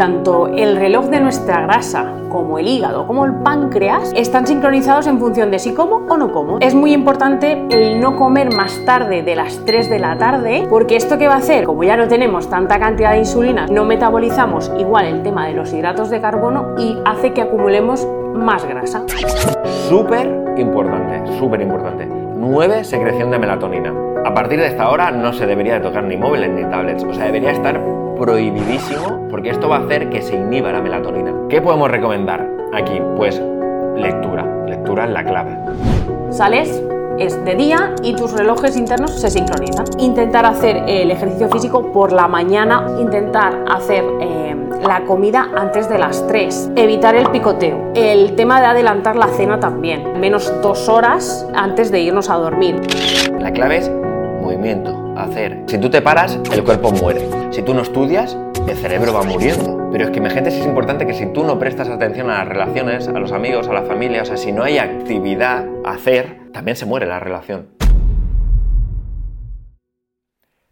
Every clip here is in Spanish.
tanto el reloj de nuestra grasa como el hígado como el páncreas están sincronizados en función de si como o no como. Es muy importante el no comer más tarde de las 3 de la tarde porque esto que va a hacer, como ya no tenemos tanta cantidad de insulina, no metabolizamos igual el tema de los hidratos de carbono y hace que acumulemos más grasa. Súper importante, súper importante. 9. Secreción de melatonina. A partir de esta hora no se debería de tocar ni móviles ni tablets, o sea, debería estar prohibidísimo porque esto va a hacer que se inhiba la melatonina. ¿Qué podemos recomendar aquí? Pues lectura. Lectura es la clave. Sales, es de día y tus relojes internos se sincronizan. Intentar hacer el ejercicio físico por la mañana, intentar hacer eh, la comida antes de las 3, evitar el picoteo, el tema de adelantar la cena también, menos dos horas antes de irnos a dormir. La clave es movimiento, hacer. Si tú te paras, el cuerpo muere. Si tú no estudias, el cerebro va muriendo. Pero es que imagínate si es importante que si tú no prestas atención a las relaciones, a los amigos, a la familia, o sea, si no hay actividad a hacer, también se muere la relación.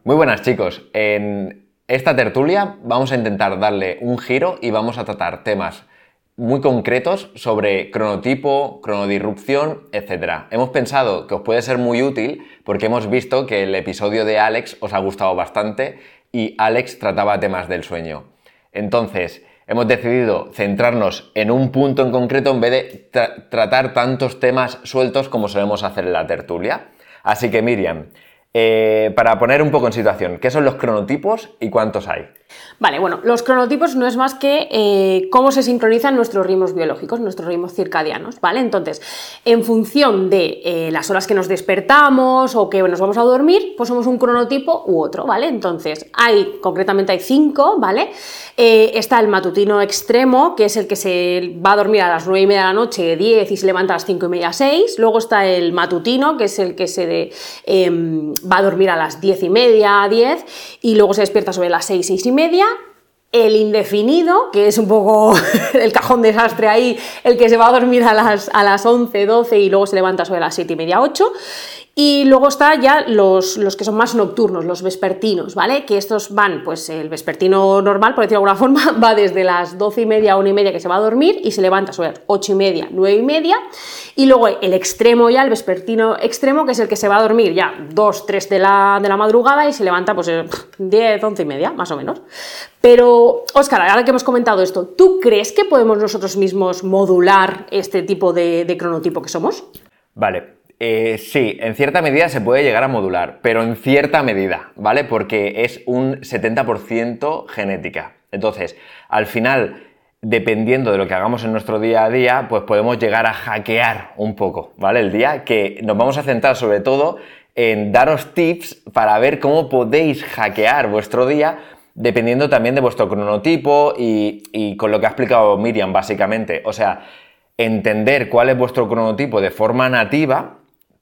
Muy buenas chicos, en esta tertulia vamos a intentar darle un giro y vamos a tratar temas muy concretos sobre cronotipo, cronodirrupción, etc. Hemos pensado que os puede ser muy útil porque hemos visto que el episodio de Alex os ha gustado bastante y Alex trataba temas del sueño. Entonces, hemos decidido centrarnos en un punto en concreto en vez de tratar tantos temas sueltos como solemos hacer en la tertulia. Así que Miriam, eh, para poner un poco en situación, ¿qué son los cronotipos y cuántos hay? Vale, bueno, los cronotipos no es más que eh, cómo se sincronizan nuestros ritmos biológicos, nuestros ritmos circadianos, ¿vale? Entonces, en función de eh, las horas que nos despertamos o que nos vamos a dormir, pues somos un cronotipo u otro, ¿vale? Entonces, hay, concretamente hay cinco, ¿vale? Eh, está el matutino extremo, que es el que se va a dormir a las 9 y media de la noche, 10 y se levanta a las 5 y media, 6. Luego está el matutino, que es el que se em, va a dormir a las 10 y media, 10, y luego se despierta sobre las 6, 6 y media el indefinido, que es un poco el cajón desastre ahí, el que se va a dormir a las, a las 11, 12 y luego se levanta sobre las 7 y media, 8. Y luego está ya los, los, que son más nocturnos, los vespertinos, ¿vale? Que estos van, pues el vespertino normal, por decirlo de alguna forma, va desde las 12 y media a 1 y media que se va a dormir y se levanta sobre las 8 y media, 9 y media. Y luego el extremo ya, el vespertino extremo, que es el que se va a dormir ya 2, 3 de la, de la madrugada y se levanta pues 10, 11 y media, más o menos. Pero, Óscar, ahora que hemos comentado esto, ¿tú crees que podemos nosotros mismos modular este tipo de cronotipo que somos? Vale, eh, sí, en cierta medida se puede llegar a modular, pero en cierta medida, ¿vale? Porque es un 70% genética. Entonces, al final, dependiendo de lo que hagamos en nuestro día a día, pues podemos llegar a hackear un poco, ¿vale? El día que nos vamos a centrar sobre todo en daros tips para ver cómo podéis hackear vuestro día dependiendo también de vuestro cronotipo y, y con lo que ha explicado Miriam básicamente. O sea, entender cuál es vuestro cronotipo de forma nativa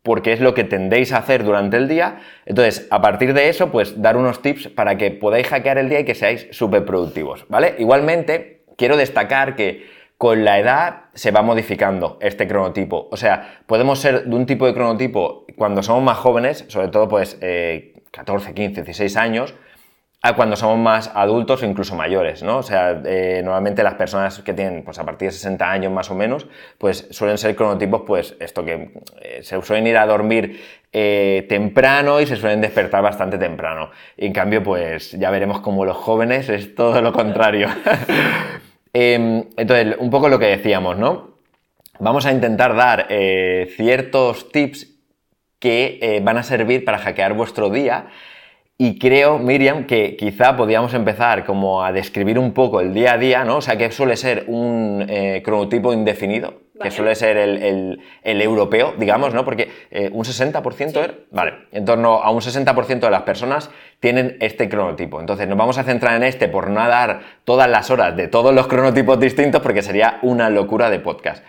porque es lo que tendéis a hacer durante el día. Entonces, a partir de eso, pues dar unos tips para que podáis hackear el día y que seáis súper productivos, ¿vale? Igualmente, quiero destacar que con la edad se va modificando este cronotipo. O sea, podemos ser de un tipo de cronotipo cuando somos más jóvenes, sobre todo pues 14, 15, 16 años, cuando somos más adultos o incluso mayores, ¿no? O sea, eh, normalmente las personas que tienen, pues a partir de 60 años más o menos, pues suelen ser cronotipos, pues esto que eh, se suelen ir a dormir eh, temprano y se suelen despertar bastante temprano. En cambio, pues ya veremos como los jóvenes es todo lo contrario. Em, entonces, un poco lo que decíamos, ¿no? Vamos a intentar dar ciertos tips que van a servir para hackear vuestro día y creo, Miriam, que quizá podíamos empezar como a describir un poco el día a día, ¿no? O sea, que suele ser un eh, cronotipo indefinido, que suele ser el, europeo, digamos, ¿no? Porque eh, un 60%, vale, en torno a un 60% de las personas tienen este cronotipo. Entonces, nos vamos a centrar en este por no dar todas las horas de todos los cronotipos distintos, porque sería una locura de podcast.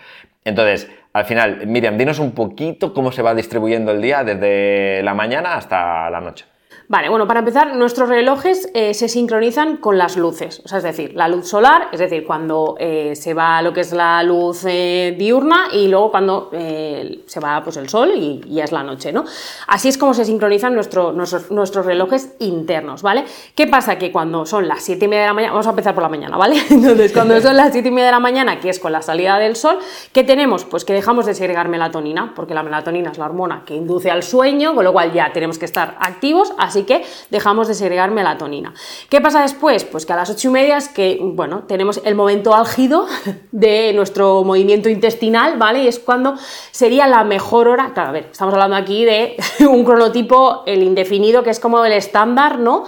Entonces, al final, Miriam, dinos un poquito cómo se va distribuyendo el día desde la mañana hasta la noche. Vale, bueno, para empezar, nuestros relojes eh, se sincronizan con las luces, o sea, es decir, la luz solar, es decir, cuando eh, se va lo que es la luz eh, diurna y luego cuando se va pues, el sol y, ya es la noche, ¿no? Así es como se sincronizan nuestros, nuestros relojes internos, ¿vale? ¿Qué pasa? Que cuando son las 7 y media de la mañana, vamos a empezar por la mañana, ¿vale? Entonces, cuando son las 7 y media de la mañana, que es con la salida del sol, ¿qué tenemos? Pues que dejamos de segregar melatonina, porque la melatonina es la hormona que induce al sueño, con lo cual ya tenemos que estar activos, así que dejamos de segregar melatonina. ¿Qué pasa después? Pues que a las ocho y media es que, bueno, tenemos el momento álgido de nuestro movimiento intestinal, ¿vale? Y es cuando sería la mejor hora, claro, a ver, estamos hablando aquí de un cronotipo, el indefinido, que es como el estándar, ¿no?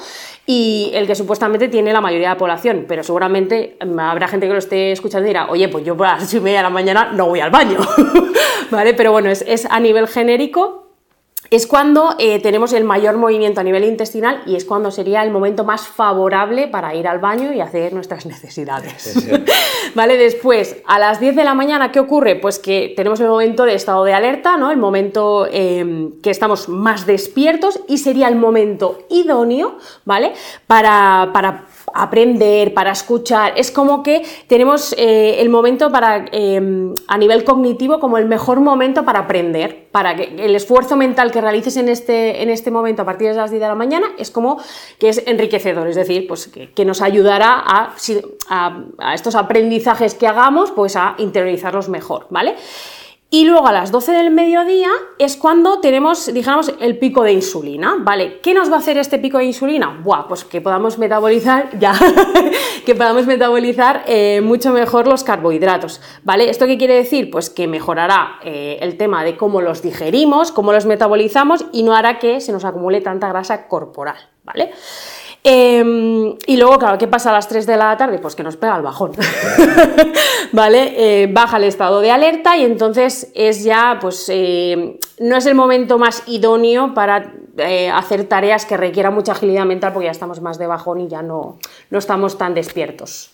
y el que supuestamente tiene la mayoría de la población, pero seguramente habrá gente que lo esté escuchando y dirá, oye, pues yo por las ocho y media de la mañana no voy al baño, ¿vale? Pero bueno, es a nivel genérico es cuando eh, tenemos el mayor movimiento a nivel intestinal y es cuando sería el momento más favorable para ir al baño y hacer nuestras necesidades. ¿Vale? Después, a las 10 de la mañana, ¿qué ocurre? Pues que tenemos el momento de estado de alerta, ¿no? El momento em, que estamos más despiertos y sería el momento idóneo, ¿vale? Para, para aprender, para escuchar. Es como que tenemos eh, el momento para, em, a nivel cognitivo, como el mejor momento para aprender, para que el esfuerzo mental que realices en este, en este momento a partir de las 10 de la mañana es como que es enriquecedor, es decir, pues que, nos ayudará a, a, a estos aprendizajes que hagamos, pues a interiorizarlos mejor, ¿vale? Y luego a las 12 del mediodía es cuando tenemos, digamos, el pico de insulina, ¿vale? ¿Qué nos va a hacer este pico de insulina? Buah, pues que podamos metabolizar, ya, que podamos metabolizar eh, mucho mejor los carbohidratos, ¿vale? ¿Esto qué quiere decir? Pues que mejorará eh, el tema de cómo los digerimos, cómo los metabolizamos y no hará que se nos acumule tanta grasa corporal, ¿vale? Em, y luego, claro, ¿qué pasa a las 3 de la tarde? Pues que nos pega el bajón, ¿vale? Eh, baja el estado de alerta y entonces es ya, pues, eh, no es el momento más idóneo para eh, hacer tareas que requieran mucha agilidad mental porque ya estamos más de bajón y ya no, no estamos tan despiertos.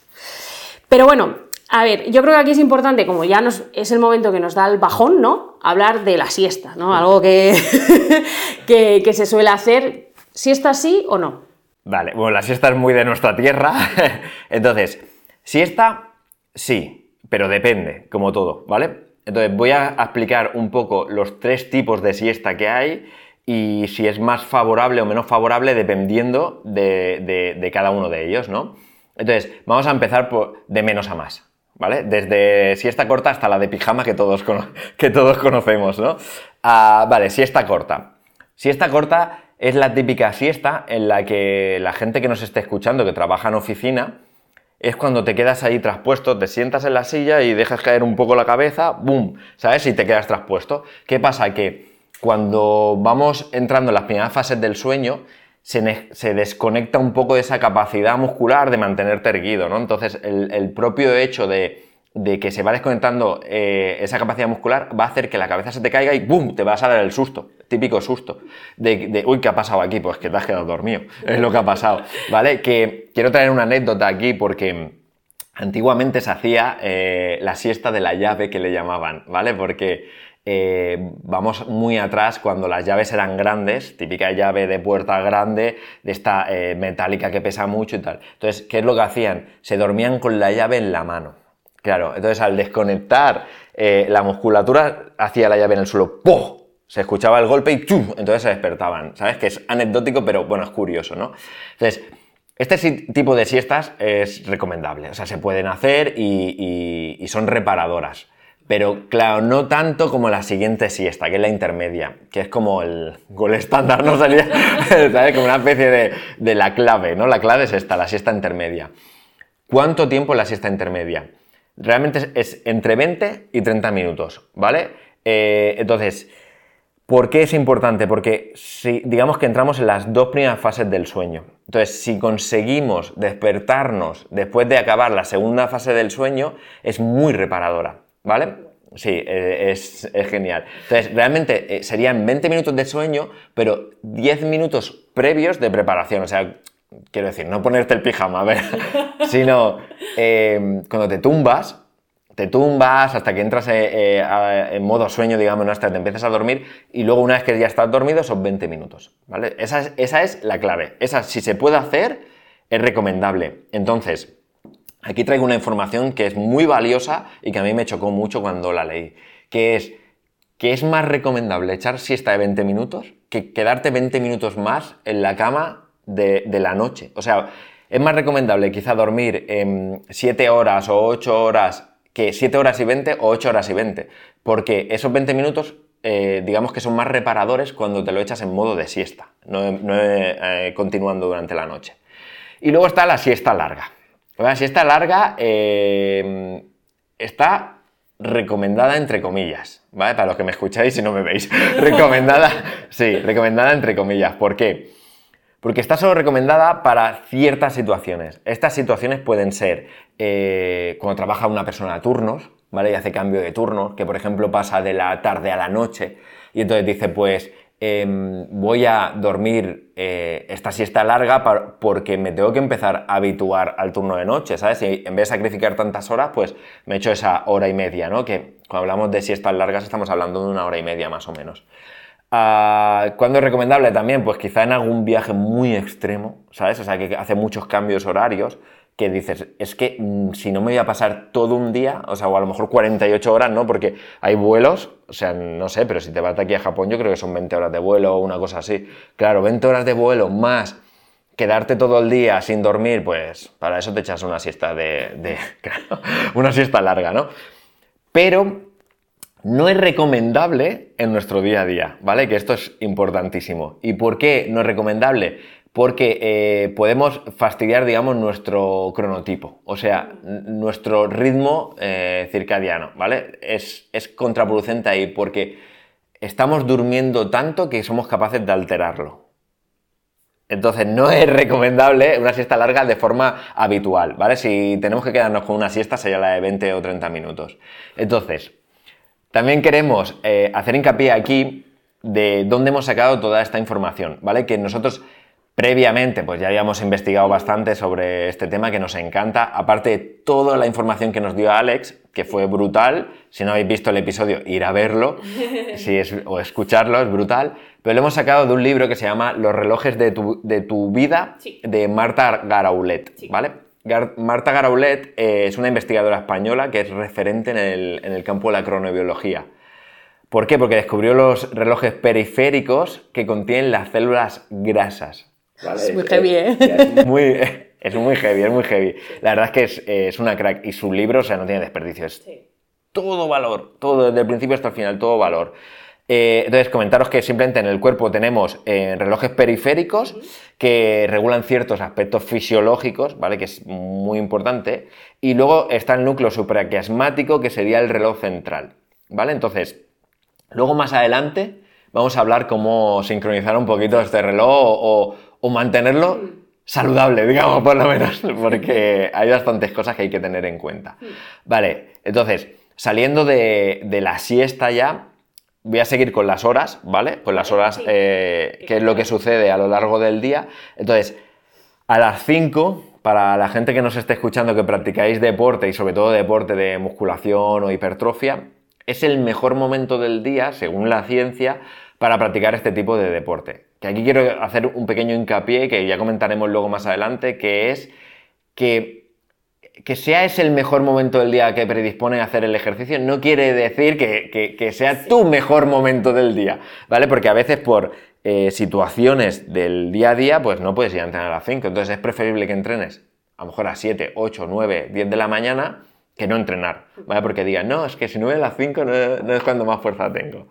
Pero bueno, a ver, yo creo que aquí es importante, como ya es el momento que nos da el bajón, ¿no? Hablar de la siesta, ¿no? Algo que, que, que se suele hacer. ¿Siesta sí o no? Vale, bueno, la siesta es muy de nuestra tierra. Entonces, siesta, sí, pero depende, como todo, ¿vale? Entonces, voy a explicar un poco los tres tipos de siesta que hay y si es más favorable o menos favorable dependiendo de, cada uno de ellos, ¿no? Entonces, vamos a empezar de menos a más, ¿vale? Desde siesta corta hasta la de pijama que todos, que todos conocemos, ¿no? Ah, vale, siesta corta. Siesta corta es la típica siesta en la que la gente que nos esté escuchando, que trabaja en oficina, es cuando te quedas ahí traspuesto, te sientas en la silla y dejas caer un poco la cabeza, ¡boom! ¿Sabes? Y te quedas traspuesto. ¿Qué pasa? Que cuando vamos entrando en las primeras fases del sueño, se desconecta un poco de esa capacidad muscular de mantenerte erguido, ¿no? Entonces, el propio hecho de de que se va desconectando eh, esa capacidad muscular va a hacer que la cabeza se te caiga y ¡bum! te vas a dar el susto, típico susto, de, uy, ¿qué ha pasado aquí? Pues que te has quedado dormido, es lo que ha pasado, ¿vale? Que quiero traer una anécdota aquí porque antiguamente se hacía eh, la siesta de la llave que le llamaban, ¿vale? Porque eh, vamos muy atrás cuando las llaves eran grandes, típica llave de puerta grande, de esta metálica que pesa mucho y tal. Entonces, ¿qué es lo que hacían? Se dormían con la llave en la mano. Claro, entonces al desconectar eh, la musculatura hacía la llave en el suelo, ¡pum! Se escuchaba el golpe y ¡chum! Entonces se despertaban. ¿Sabes? Que es anecdótico, pero bueno, es curioso, ¿no? Entonces, este tipo de siestas es recomendable. O sea, se pueden hacer y, son reparadoras. Pero claro, no tanto como la siguiente siesta, que es la intermedia, que es como el gol estándar, ¿no? Sería, ¿sabes? Como una especie de, de la clave, ¿no? La clave es esta, la siesta intermedia. ¿Cuánto tiempo la siesta intermedia? Realmente es, entre 20 y 30 minutos, ¿vale? Eh, entonces, ¿por qué es importante? Porque si, digamos que entramos en las dos primeras fases del sueño. Entonces, si conseguimos despertarnos después de acabar la segunda fase del sueño, es muy reparadora, ¿vale? Sí, eh, es, genial. Entonces, realmente eh, serían 20 minutos de sueño, pero 10 minutos previos de preparación. O sea, quiero decir, no ponerte el pijama, a ver, sino eh, cuando te tumbas, te tumbas hasta que entras eh, eh, en modo sueño, digamos, hasta que te empiezas a dormir y luego una vez que ya estás dormido son 20 minutos, ¿vale? Esa es, esa es la clave. Esa, si se puede hacer, es recomendable. Entonces, aquí traigo una información que es muy valiosa y que a mí me chocó mucho cuando la leí, que es que es más recomendable echar siesta de 20 minutos que quedarte 20 minutos más en la cama de, la noche. O sea, es más recomendable quizá dormir en 7 horas o 8 horas que 7 horas y 20 o 8 horas y 20, porque esos 20 minutos eh, digamos que son más reparadores cuando te lo echas en modo de siesta, no, eh, continuando durante la noche. Y luego está la siesta larga. La siesta larga eh, está recomendada entre comillas, ¿vale? Para los que me escucháis y no me veis. recomendada, sí, recomendada entre comillas. ¿Por qué? Porque está solo recomendada para ciertas situaciones. Estas situaciones pueden ser eh, cuando trabaja una persona a turnos, ¿vale? Y hace cambio de turnos, que por ejemplo pasa de la tarde a la noche y entonces dice, pues Em, voy a dormir eh, esta siesta larga porque me tengo que empezar a habituar al turno de noche, ¿sabes? Y en vez de sacrificar tantas horas, pues me echo esa hora y media, ¿no? Que cuando hablamos de siestas largas estamos hablando de una hora y media más o menos. Ah, ¿Cuándo es recomendable también? Pues quizá en algún viaje muy extremo, ¿sabes? O sea, que hace muchos cambios horarios que dices, es que mm, si no me voy a pasar todo un día, o sea, o a lo mejor 48 horas, ¿no? Porque hay vuelos, o sea, no sé, pero si te vas de aquí a Japón, yo creo que son 20 horas de vuelo o una cosa así. Claro, 20 horas de vuelo más quedarte todo el día sin dormir, pues para eso te echas una siesta de una siesta larga, ¿no? Pero no es recomendable en nuestro día a día, ¿vale? Que esto es importantísimo. ¿Y por qué no es recomendable? porque eh, podemos fastidiar, digamos, nuestro cronotipo, o sea, nuestro ritmo eh, circadiano, ¿vale? Es, contraproducente ahí porque estamos durmiendo tanto que somos capaces de alterarlo. Entonces, no es recomendable una siesta larga de forma habitual, ¿vale? Si tenemos que quedarnos con una siesta, sería la de 20 o 30 minutos. Entonces, también queremos eh, hacer hincapié aquí de dónde hemos sacado toda esta información, ¿vale? Que nosotros Previamente, pues ya habíamos investigado bastante sobre este tema que nos encanta. Aparte de toda la información que nos dio Alex, que fue brutal. Si no habéis visto el episodio, ir a verlo si es, o escucharlo, es brutal. Pero lo hemos sacado de un libro que se llama Los relojes de tu, vida, de Marta Garaulet, ¿vale? Marta Garaulet eh, es una investigadora española que es referente en el, en el campo de la cronobiología. ¿Por qué? Porque descubrió los relojes periféricos que contienen las células grasas. Es muy heavy, ¿eh? Es muy, es muy heavy, es muy heavy. La verdad es que es, una crack y su libro, o sea, no tiene desperdicio. Es todo valor, todo, desde el principio hasta el final, todo valor. Eh, entonces, comentaros que simplemente en el cuerpo tenemos eh, relojes periféricos que regulan ciertos aspectos fisiológicos, ¿vale? Que es muy importante. Y luego está el núcleo supraquiasmático, que sería el reloj central, ¿vale? Entonces, luego más adelante vamos a hablar cómo sincronizar un poquito este reloj o, o mantenerlo saludable, digamos, por lo menos, porque hay bastantes cosas que hay que tener en cuenta. Vale, entonces, saliendo de, la siesta ya, voy a seguir con las horas, ¿vale? Con las horas, eh, que es lo que sucede a lo largo del día. Entonces, a las 5, para la gente que nos esté escuchando que practicáis deporte y sobre todo deporte de musculación o hipertrofia, es el mejor momento del día, según la ciencia, para practicar este tipo de deporte. Que aquí quiero hacer un pequeño hincapié que ya comentaremos luego más adelante, que es que, que sea ese el mejor momento del día que predispone a hacer el ejercicio, no quiere decir que, sea tu mejor momento del día, ¿vale? Porque a veces por eh, situaciones del día a día, pues no puedes ir a entrenar a las 5, entonces es preferible que entrenes a lo mejor a 7, 8, 9, 10 de la mañana que no entrenar, ¿vale? Porque digan, no, es que si no a las 5 no es cuando más fuerza tengo.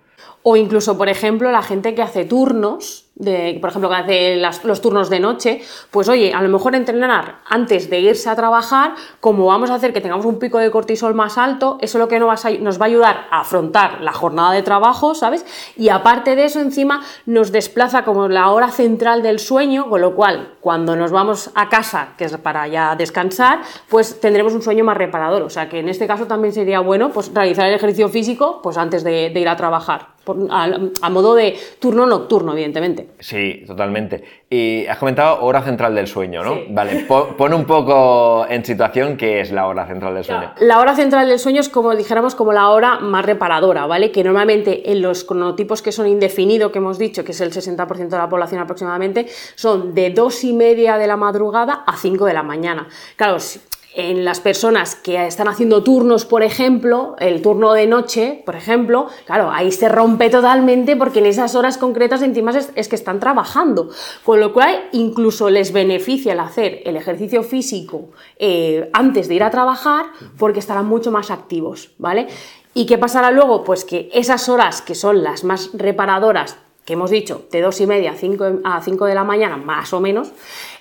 O incluso, por ejemplo, la gente que hace turnos, por ejemplo, que hace los turnos de noche, pues oye, a lo mejor entrenar antes de irse a trabajar, como vamos a hacer que tengamos un pico de cortisol más alto, eso lo que nos va a ayudar a afrontar la jornada de trabajo, ¿sabes? Y aparte de eso, encima nos desplaza como la hora central del sueño, con lo cual, cuando nos vamos a casa, que es para ya descansar, pues tendremos un sueño más reparador. O sea que en este caso también sería bueno pues, realizar el ejercicio físico pues, antes de ir a trabajar. A, modo de turno nocturno, evidentemente. Sí, totalmente. Y has comentado hora central del sueño, ¿no? Vale, pon un poco en situación qué es la hora central del sueño. La hora central del sueño es como dijéramos como la hora más reparadora, ¿vale? Que normalmente en los cronotipos que son indefinidos, que hemos dicho, que es el 60% de la población aproximadamente, son de dos y media de la madrugada a 5 de la mañana. Claro, en las personas que están haciendo turnos, por ejemplo, el turno de noche, por ejemplo, claro, ahí se rompe totalmente porque en esas horas concretas encima es, que están trabajando, con lo cual incluso les beneficia el hacer el ejercicio físico eh, antes de ir a trabajar porque estarán mucho más activos, ¿vale? ¿Y qué pasará luego? Pues que esas horas que son las más reparadoras que hemos dicho, de dos y media a 5 de la mañana, más o menos,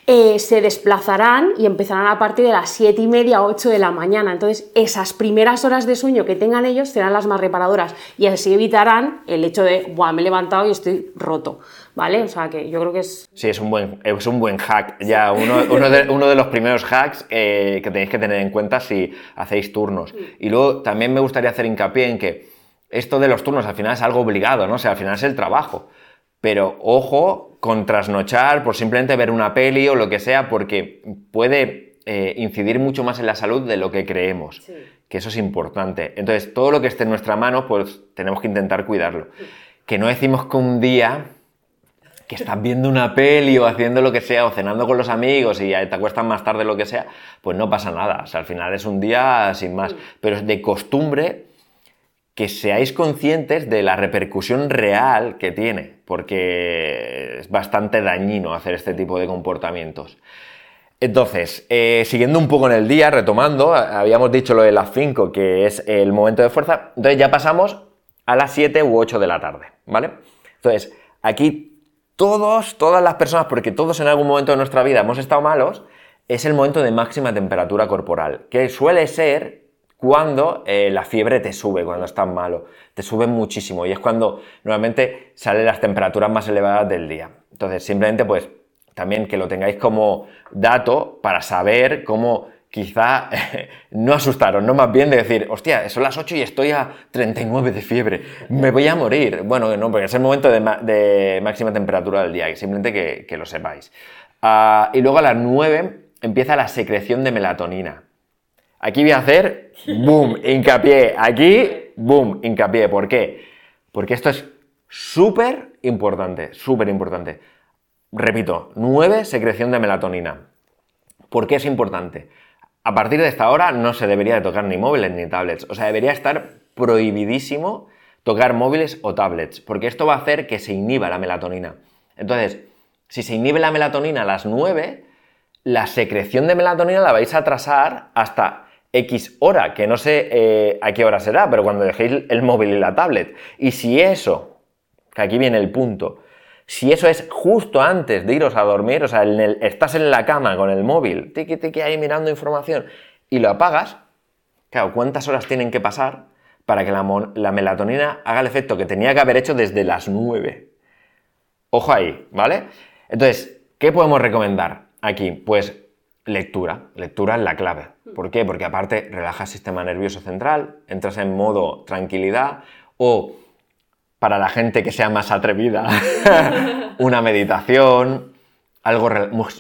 eh, se desplazarán y empezarán a partir de las 7 y media o 8 de la mañana. Entonces, esas primeras horas de sueño que tengan ellos serán las más reparadoras y así evitarán el hecho de, Buah, me he levantado y estoy roto. ¿Vale? O sea que yo creo que es. Sí, es un buen, es un buen hack. Ya, uno, uno, de, uno de, los primeros hacks eh, que tenéis que tener en cuenta si hacéis turnos. Y luego también me gustaría hacer hincapié en que esto de los turnos al final es algo obligado, ¿no? O sea, al final es el trabajo. Pero ojo con trasnochar por simplemente ver una peli o lo que sea, porque puede eh, incidir mucho más en la salud de lo que creemos. Que eso es importante. Entonces, todo lo que esté en nuestra mano, pues tenemos que intentar cuidarlo. Que no decimos que un día que estás viendo una peli o haciendo lo que sea o cenando con los amigos y te acuestas más tarde lo que sea, pues no pasa nada. O sea, al final es un día sin más. Pero de costumbre que seáis conscientes de la repercusión real que tiene, porque es bastante dañino hacer este tipo de comportamientos. Entonces, eh, siguiendo un poco en el día, retomando, habíamos dicho lo de las 5, que es el momento de fuerza, entonces ya pasamos a las 7 u 8 de la tarde, ¿vale? Entonces, aquí todos, todas las personas, porque todos en algún momento de nuestra vida hemos estado malos, es el momento de máxima temperatura corporal, que suele ser cuando eh, la fiebre te sube, cuando estás malo, te sube muchísimo y es cuando normalmente salen las temperaturas más elevadas del día. Entonces, simplemente pues también que lo tengáis como dato para saber cómo quizá no asustaros, no más bien de decir, hostia, son las 8 y estoy a 39 de fiebre, me voy a morir. Bueno, no, porque es el momento de, máxima temperatura del día, simplemente que, lo sepáis. Ah, y luego a las 9 empieza la secreción de melatonina. Aquí voy a hacer, boom, hincapié. Aquí, boom, hincapié. ¿Por qué? Porque esto es súper importante, súper importante. Repito, 9, secreción de melatonina. ¿Por qué es importante? A partir de esta hora no se debería de tocar ni móviles ni tablets. O sea, debería estar prohibidísimo tocar móviles o tablets, porque esto va a hacer que se inhiba la melatonina. Entonces, si se inhibe la melatonina a las 9, la secreción de melatonina la vais a atrasar hasta X hora, que no sé eh, a qué hora será, pero cuando dejéis el móvil y la tablet. Y si eso, que aquí viene el punto, si eso es justo antes de iros a dormir, o sea, estás en la cama con el móvil, tiki tiki ahí mirando información, y lo apagas, claro, ¿cuántas horas tienen que pasar para que la, la melatonina haga el efecto que tenía que haber hecho desde las 9? Ojo ahí, ¿vale? Entonces, ¿qué podemos recomendar aquí? Pues lectura. Lectura es la clave. ¿Por qué? Porque aparte relaja el sistema nervioso central, entras en modo tranquilidad o para la gente que sea más atrevida, una meditación, algo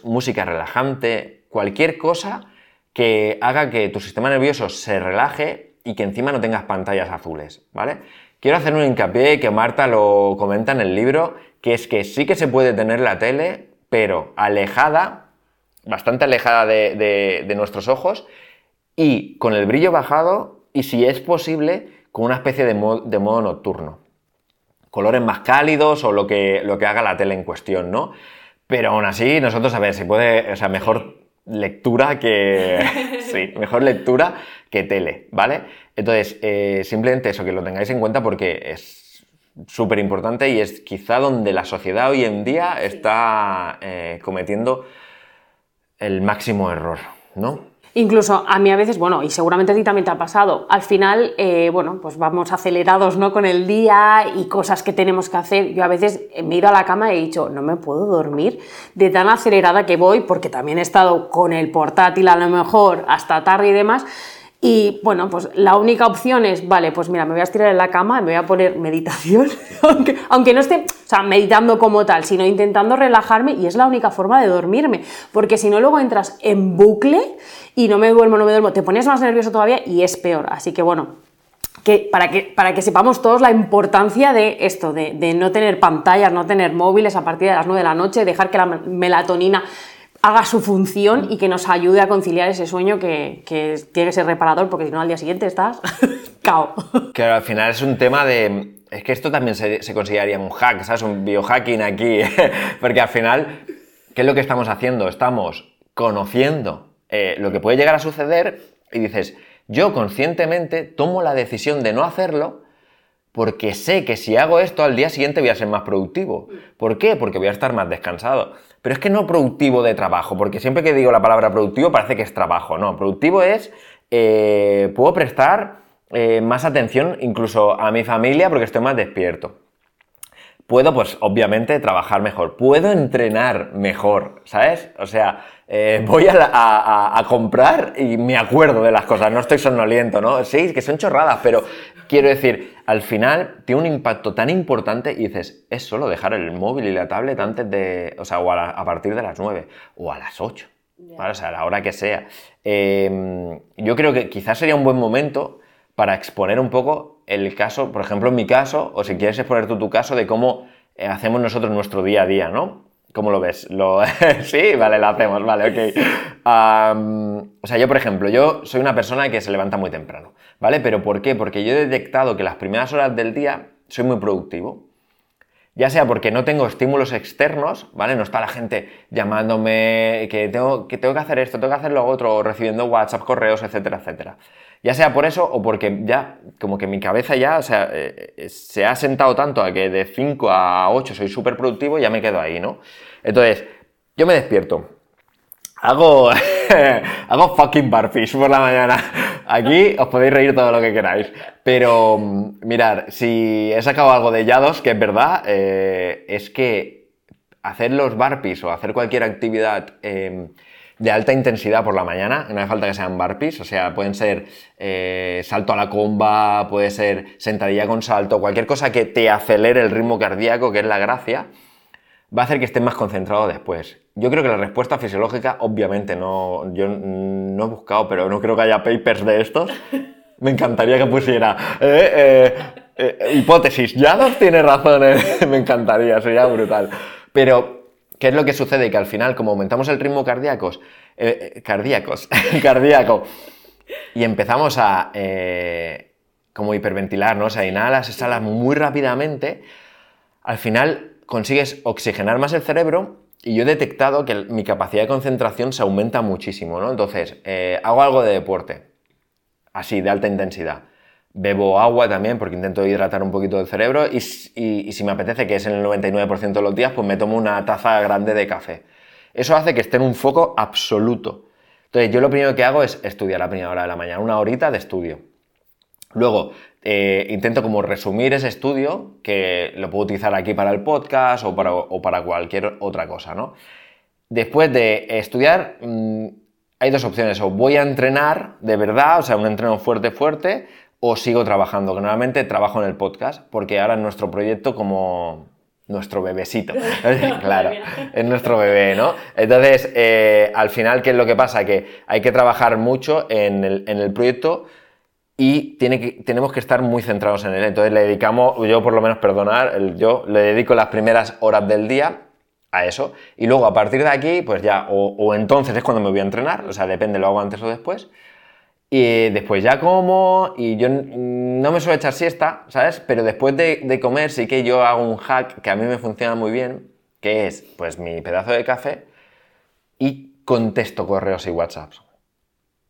música relajante, cualquier cosa que haga que tu sistema nervioso se relaje y que encima no tengas pantallas azules, ¿vale? Quiero hacer un hincapié que Marta lo comenta en el libro, que es que sí que se puede tener la tele, pero alejada bastante alejada de, nuestros ojos y con el brillo bajado y si es posible con una especie de, modo nocturno. Colores más cálidos o lo que, lo que haga la tele en cuestión, ¿no? Pero aún así, nosotros, a ver, si puede, o sea, mejor lectura que... sí, mejor lectura que tele, ¿vale? Entonces, eh, simplemente eso, que lo tengáis en cuenta porque es súper importante y es quizá donde la sociedad hoy en día está eh, cometiendo el máximo error, ¿no? Incluso a mí a veces, bueno, y seguramente a ti también te ha pasado, al final, eh, bueno, pues vamos acelerados, ¿no? Con el día y cosas que tenemos que hacer. Yo a veces me he ido a la cama y he dicho, no me puedo dormir de tan acelerada que voy, porque también he estado con el portátil a lo mejor hasta tarde y demás, Y bueno, pues la única opción es, vale, pues mira, me voy a estirar en la cama, me voy a poner meditación, aunque, aunque no esté, o sea, meditando como tal, sino intentando relajarme y es la única forma de dormirme, porque si no luego entras en bucle y no me duermo, no me duermo, te pones más nervioso todavía y es peor. Así que bueno, que para, que, para que sepamos todos la importancia de esto, de, de, no tener pantallas, no tener móviles a partir de las 9 de la noche, dejar que la melatonina haga su función y que nos ayude a conciliar ese sueño que, que tiene que ser reparador, porque si no al día siguiente estás cao. Claro, al final es un tema de... Es que esto también se, consideraría un hack, ¿sabes? Un biohacking aquí, porque al final, ¿qué es lo que estamos haciendo? Estamos conociendo eh, lo que puede llegar a suceder y dices, yo conscientemente tomo la decisión de no hacerlo porque sé que si hago esto al día siguiente voy a ser más productivo. ¿Por qué? Porque voy a estar más descansado. Pero es que no productivo de trabajo, porque siempre que digo la palabra productivo parece que es trabajo. No, productivo es, eh, puedo prestar eh, más atención incluso a mi familia porque estoy más despierto. Puedo, pues, obviamente, trabajar mejor. Puedo entrenar mejor, ¿sabes? O sea, eh, voy a, a, comprar y me acuerdo de las cosas, no estoy sonoliento, ¿no? Sí, que son chorradas, pero quiero decir, al final tiene un impacto tan importante y dices, es solo dejar el móvil y la tablet antes de, o sea, o a, partir de las 9 o a las 8, ¿vale? O sea, a la hora que sea. Em, yo creo que quizás sería un buen momento para exponer un poco el caso, por ejemplo, en mi caso, o si quieres exponer tú tu caso, de cómo eh, hacemos nosotros nuestro día a día, ¿no? ¿Cómo lo ves? ¿Lo... sí, vale, lo hacemos, vale, ok. o sea, yo, por ejemplo, yo soy una persona que se levanta muy temprano, ¿vale? ¿Pero por qué? Porque yo he detectado que las primeras horas del día soy muy productivo. Ya sea porque no tengo estímulos externos, ¿vale? No está la gente llamándome que tengo, que tengo que hacer esto, tengo que hacer lo otro, recibiendo WhatsApp, correos, etcétera, etcétera. Ya sea por eso o porque ya, como que mi cabeza ya, o sea, eh, eh, se ha sentado tanto a que de 5 a 8 soy súper productivo y ya me quedo ahí, ¿no? Entonces, yo me despierto. Hago, hago fucking barfish por la mañana. Aquí os podéis reír todo lo que queráis. Pero, mm, mirar, si he sacado algo de Yados, que es verdad, eh, es que hacer los barpees o hacer cualquier actividad em, de alta intensidad por la mañana, no hace falta que sean barpees, o sea, pueden ser eh, salto a la comba, puede ser sentadilla con salto, cualquier cosa que te acelere el ritmo cardíaco, que es la gracia, va a hacer que estés más concentrado después. Yo creo que la respuesta fisiológica, obviamente, no, yo no he buscado, pero no creo que haya papers de estos. Me encantaría que pusiera eh, eh, hipótesis, ya no tiene razón, me encantaría, sería brutal. Pero ¿Qué es lo que sucede? Que al final, como aumentamos el ritmo cardíacos, eh, cardíacos, cardíaco, y empezamos a eh, como hiperventilar, ¿no? O sea, inhalas, exhalas muy rápidamente, al final consigues oxigenar más el cerebro y yo he detectado que mi capacidad de concentración se aumenta muchísimo, ¿no? Entonces, eh, hago algo de deporte, así, de alta intensidad. Bebo agua también porque intento hidratar un poquito el cerebro y, si me apetece, que es en el 99% de los días, pues me tomo una taza grande de café. Eso hace que esté en un foco absoluto. Entonces yo lo primero que hago es estudiar a primera hora de la mañana, una horita de estudio. Luego eh, intento como resumir ese estudio, que lo puedo utilizar aquí para el podcast o para, o para cualquier otra cosa, ¿no? Después de estudiar, mm, hay dos opciones, o voy a entrenar de verdad, o sea, un entreno fuerte, fuerte, o sigo trabajando, que normalmente trabajo en el podcast, porque ahora es nuestro proyecto como nuestro bebecito. claro, es nuestro bebé, ¿no? Entonces, eh, al final, ¿qué es lo que pasa? Que hay que trabajar mucho en el, proyecto y tenemos que estar muy centrados en él. Entonces le dedicamos, yo por lo menos, perdonar, yo le dedico las primeras horas del día a eso. Y luego a partir de aquí, pues ya, o, entonces es cuando me voy a entrenar, o sea, depende, lo hago antes o después. Y después ya como, y yo no me suelo echar siesta, ¿sabes? Pero después de, comer sí que yo hago un hack que a mí me funciona muy bien, que es pues mi pedazo de café y contesto correos y WhatsApps.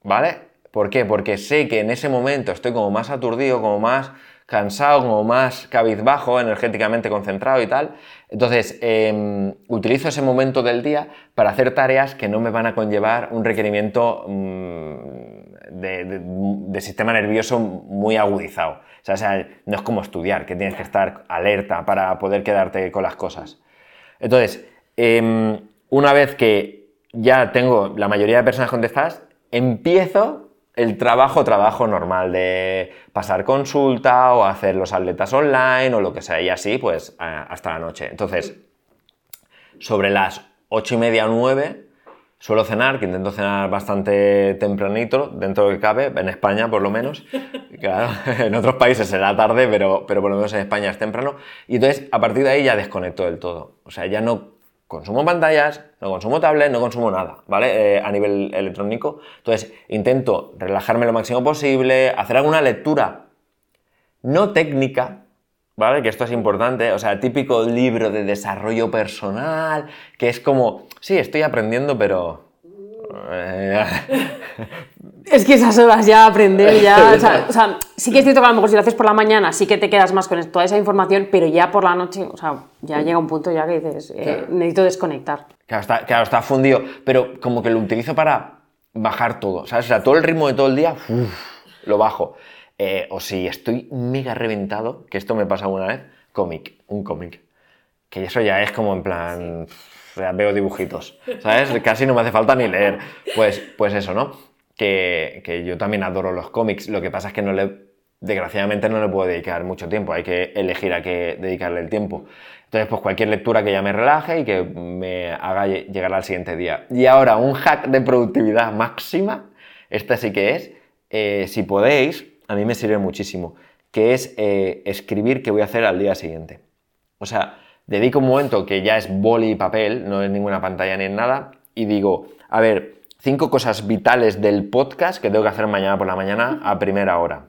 ¿Vale? ¿Por qué? Porque sé que en ese momento estoy como más aturdido, como más cansado, como más cabizbajo, energéticamente concentrado y tal. Entonces, em, utilizo ese momento del día para hacer tareas que no me van a conllevar un requerimiento mm, de, sistema nervioso muy agudizado. O sea, no es como estudiar, que tienes que estar alerta para poder quedarte con las cosas. Entonces, em, una vez que ya tengo la mayoría de personas contestadas, empiezo el trabajo, trabajo normal de pasar consulta o hacer los atletas online o lo que sea, y así pues hasta la noche. Entonces, sobre las ocho y media o nueve suelo cenar, que intento cenar bastante tempranito, dentro de que cabe, en España por lo menos. Claro, en otros países será tarde, pero, pero por lo menos en España es temprano. Y entonces, a partir de ahí ya desconecto del todo. O sea, ya no consumo pantallas, no consumo tablet, no consumo nada, ¿vale? Eh, a nivel electrónico. Entonces, intento relajarme lo máximo posible, hacer alguna lectura no técnica, ¿vale? Que esto es importante, o sea, típico libro de desarrollo personal, que es como, sí, estoy aprendiendo, pero... Es que esas horas ya aprender, ya. O sea, sí que es cierto que a lo mejor si lo haces por la mañana sí que te quedas más con toda esa información, pero ya por la noche, o sea, ya llega un punto ya que dices, eh, necesito desconectar. Claro está, claro, está fundido, pero como que lo utilizo para bajar todo, ¿sabes? O sea, todo el ritmo de todo el día, lo bajo. Eh, o si estoy mega reventado, que esto me pasa alguna vez, cómic, un cómic. Que eso ya es como en plan, veo dibujitos, ¿sabes? Casi no me hace falta ni leer. Pues, pues eso, ¿no? Que, que yo también adoro los cómics, lo que pasa es que no le, desgraciadamente no le puedo dedicar mucho tiempo, hay que elegir a qué dedicarle el tiempo. Entonces, pues cualquier lectura que ya me relaje y que me haga llegar al siguiente día. Y ahora, un hack de productividad máxima, esta sí que es, eh, si podéis, a mí me sirve muchísimo, que es eh, escribir qué voy a hacer al día siguiente. O sea, dedico un momento que ya es boli y papel, no es ninguna pantalla ni nada, y digo, a ver, cinco cosas vitales del podcast que tengo que hacer mañana por la mañana a primera hora.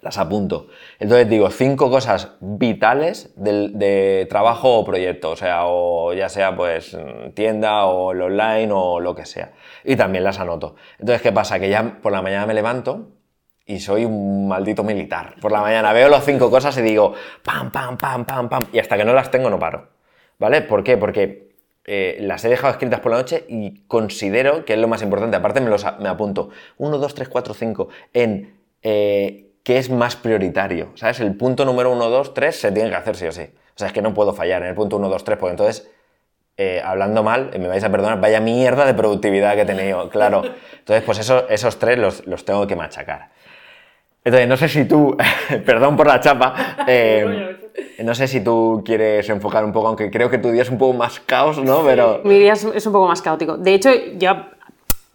Las apunto. Entonces digo, cinco cosas vitales de trabajo o proyecto, o sea, o ya sea pues tienda o el online o lo que sea. Y también las anoto. Entonces, ¿qué pasa? Que ya por la mañana me levanto y soy un maldito militar. Por la mañana veo las cinco cosas y digo, pam, pam, pam, pam, pam, y hasta que no las tengo no paro. ¿Vale? ¿Por qué? Porque eh, las he dejado escritas por la noche y considero que es lo más importante. Aparte me, los, me apunto 1, 2, 3, 4, 5 en eh, qué es más prioritario. ¿Sabes? El punto número 1, 2, 3 se tiene que hacer sí o sí. O sea, es que no puedo fallar en el punto 1, 2, 3 porque entonces... Eh, hablando mal, me vais a perdonar, vaya mierda de productividad que he tenido, claro. Entonces, pues eso, esos tres los, los tengo que machacar. Entonces, no sé si tú, perdón por la chapa, eh, no sé si tú quieres enfocar un poco, aunque creo que tu día es un poco más caos, ¿no? Pero... Mi día es, un poco más caótico. De hecho, ya,